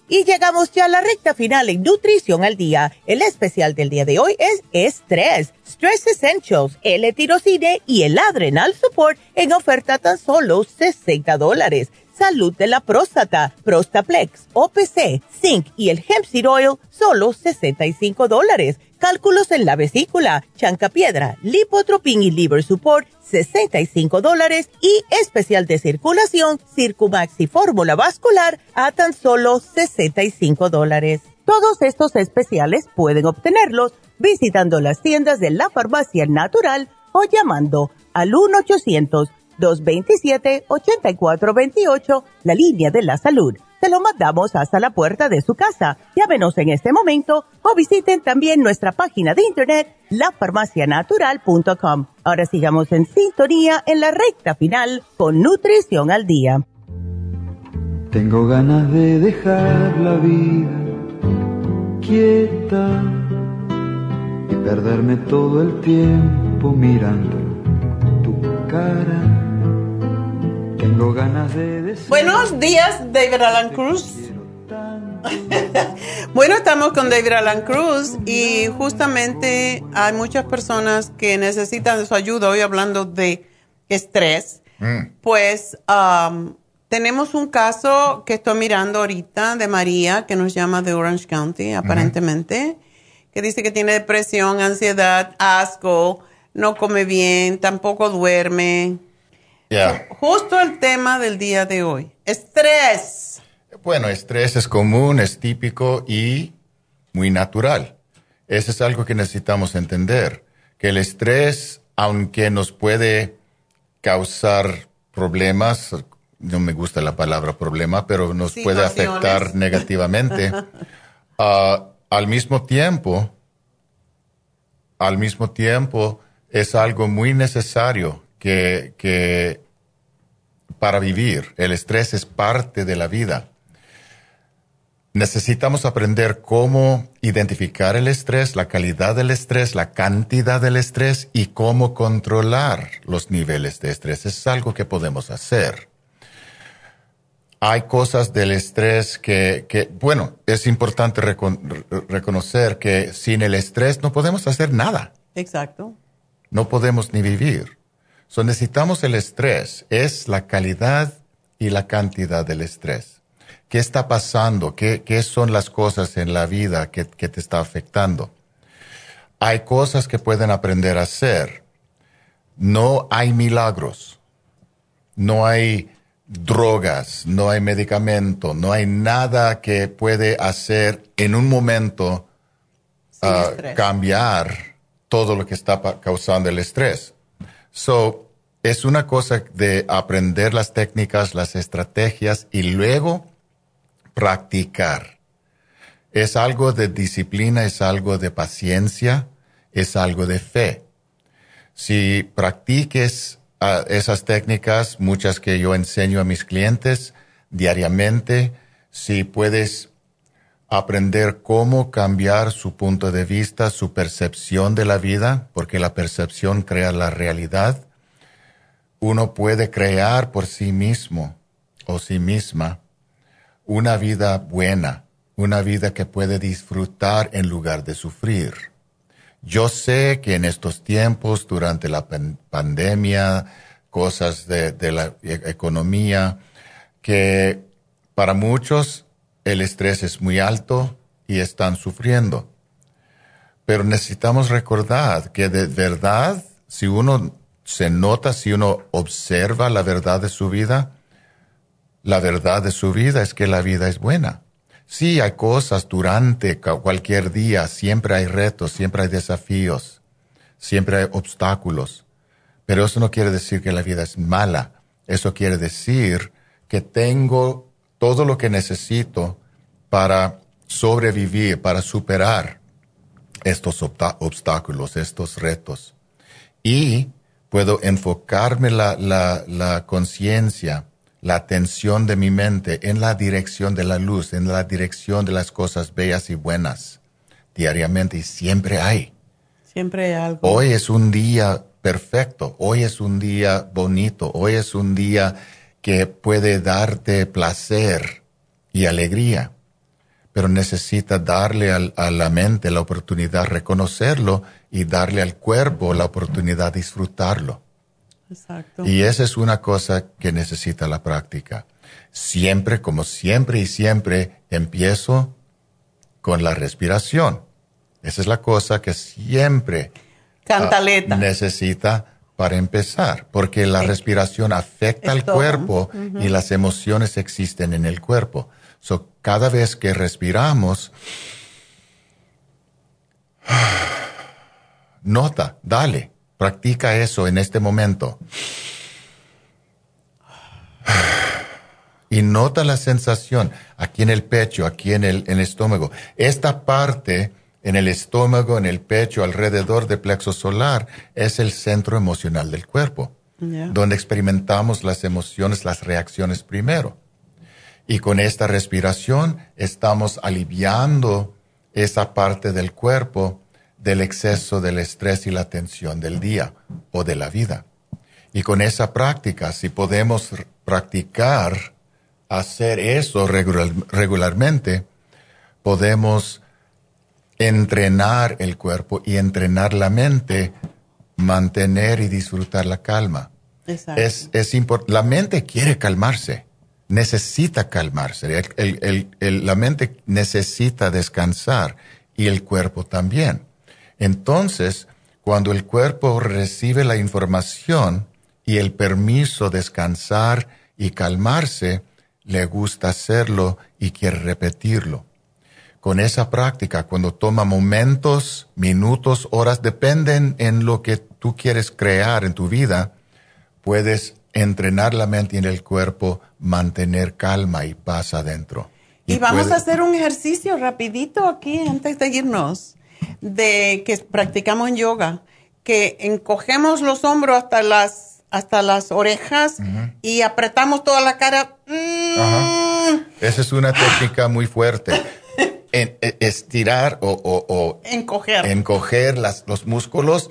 Y llegamos ya a la recta final en Nutrición al Día. El especial del día de hoy es Estrés, Stress Essentials, L-Tirocine y el Adrenal Support en oferta tan solo 60 dólares salud de la próstata, Prostaplex, OPC, Zinc y el Hemp Seed Oil, solo 65 dólares. Cálculos en la vesícula, chancapiedra, lipotropin y liver support, 65 dólares. Y especial de circulación, Circumax y fórmula vascular, a tan solo 65 dólares. Todos estos especiales pueden obtenerlos visitando las tiendas de la farmacia natural o llamando al 1 800 227-8428, la línea de la salud. Se lo mandamos hasta la puerta de su casa. Llámenos en este momento o visiten también nuestra página de internet, lafarmacianatural.com. Ahora sigamos en sintonía en la recta final con Nutrición al Día. Tengo ganas de dejar la vida quieta y perderme todo el tiempo mirando tu cara tengo ganas de Buenos días, David Alan Cruz. bueno, estamos con David Alan Cruz y justamente hay muchas personas que necesitan su ayuda hoy hablando de estrés. Mm. Pues um, tenemos un caso que estoy mirando ahorita de María que nos llama de Orange County, aparentemente, que dice que tiene depresión, ansiedad, asco, no come bien, tampoco duerme Justo el tema del día de hoy, estrés. Bueno, estrés es común, es típico y muy natural. Eso es algo que necesitamos entender, que el estrés, aunque nos puede causar problemas, no me gusta la palabra problema, pero nos puede afectar negativamente, ah, al mismo tiempo, al mismo tiempo es algo muy necesario que, para vivir, el estrés es parte de la vida. Necesitamos aprender cómo identificar el estrés, la calidad del estrés, la cantidad del estrés y cómo controlar los niveles de estrés. es algo que podemos hacer. Hay cosas del estrés que, que bueno, es importante reconocer que sin el estrés no podemos hacer nada. Exacto. No podemos ni vivir. So, necesitamos el estrés, es la calidad y la cantidad del estrés. ¿Qué está pasando? ¿Qué, qué son las cosas en la vida que, que te está afectando? Hay cosas que pueden aprender a hacer. No hay milagros. No hay drogas, no hay medicamento, no hay nada que puede hacer en un momento uh, cambiar todo lo que está causando el estrés. So, es una cosa de aprender las técnicas, las estrategias y luego practicar. Es algo de disciplina, es algo de paciencia, es algo de fe. Si practiques ah, esas técnicas, muchas que yo enseño a mis clientes diariamente, si puedes aprender cómo cambiar su punto de vista, su percepción de la vida, porque la percepción crea la realidad, uno puede crear por sí mismo o sí misma una vida buena, una vida que puede disfrutar en lugar de sufrir. Yo sé que en estos tiempos, durante la pandemia, cosas de, la e-, economía, que para muchos el estrés es muy alto y están sufriendo. pero necesitamos recordar que de verdad, si uno se nota, si uno observa la verdad de su vida, la verdad de su vida es que la vida es buena. Sí, hay cosas durante cualquier día, siempre hay retos, siempre hay desafíos, siempre hay obstáculos, pero eso no quiere decir que la vida es mala. Eso quiere decir que tengo todo lo que necesito para sobrevivir, para superar estos obstáculos, estos retos. Y puedo enfocarme la, la, la conciencia, la atención de mi mente en la dirección de la luz, en la dirección de las cosas bellas y buenas diariamente y siempre hay. Siempre hay algo. Hoy es un día perfecto, hoy es un día bonito, hoy es un día que puede darte placer y alegría pero necesita darle a la mente la oportunidad de reconocerlo y darle al cuerpo la oportunidad de disfrutarlo. Exacto. Y esa es una cosa que necesita la práctica. Siempre, como siempre y siempre, empiezo con la respiración. Esa es la cosa que siempre Cantaleta. Ah, necesita para empezar, porque la respiración afecta al cuerpo y las emociones existen en el cuerpo. So, cada vez que respiramos, nota, dale, practica eso en este momento. Y nota la sensación aquí en el pecho, aquí en el, en el estómago. Esta parte en el estómago, en el pecho, alrededor del plexo solar, es el centro emocional del cuerpo, donde experimentamos las emociones, las reacciones primero. Y con esta respiración estamos aliviando esa parte del cuerpo del exceso del estrés y la tensión del día o de la vida. Y con esa práctica, si podemos practicar hacer eso regularmente, podemos entrenar el cuerpo y entrenar la mente, mantener y disfrutar la calma. Es, es la mente quiere calmarse necesita calmarse, la mente necesita descansar y el cuerpo también. Entonces, cuando el cuerpo recibe la información y el permiso de descansar y calmarse, le gusta hacerlo y quiere repetirlo. Con esa práctica, cuando toma momentos, minutos, horas, dependen en lo que tú quieres crear en tu vida, puedes entrenar la mente y el cuerpo, mantener calma y paz adentro. Y, vamos a hacer un ejercicio rapidito aquí antes de irnos, de que practicamos en yoga, que encogemos los hombros hasta las, hasta las orejas y apretamos toda la cara. Mm. Esa es una técnica muy fuerte. E, estirar o, encoger, encoger las, los músculos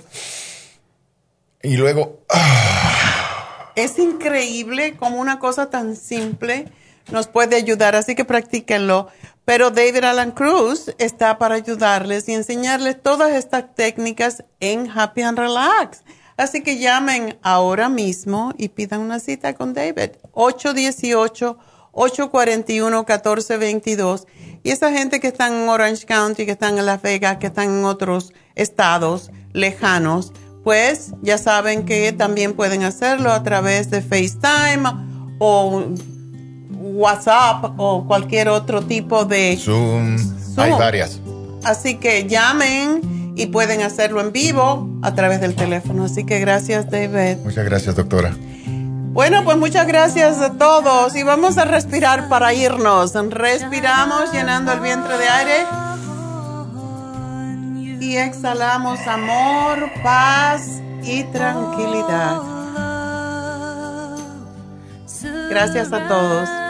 y luego... Ah, es increíble como una cosa tan simple nos puede ayudar, así que practíquenlo. Pero David Alan Cruz está para ayudarles y enseñarles todas estas técnicas en Happy and Relax. Así que llamen ahora mismo y pidan una cita con David. 818-841-1422. Y esa gente que está en Orange County, que están en Las Vegas, que están en otros estados lejanos, pues ya saben que también pueden hacerlo a través de FaceTime o WhatsApp o cualquier otro tipo de Zoom. Hay varias. Así que llamen y pueden hacerlo en vivo a través del teléfono. Así que gracias, David. Muchas gracias, doctora. Bueno, pues muchas gracias a todos y vamos a respirar para irnos. Respiramos llenando el vientre de aire y exhalamos amor, paz y tranquilidad. Gracias a todos.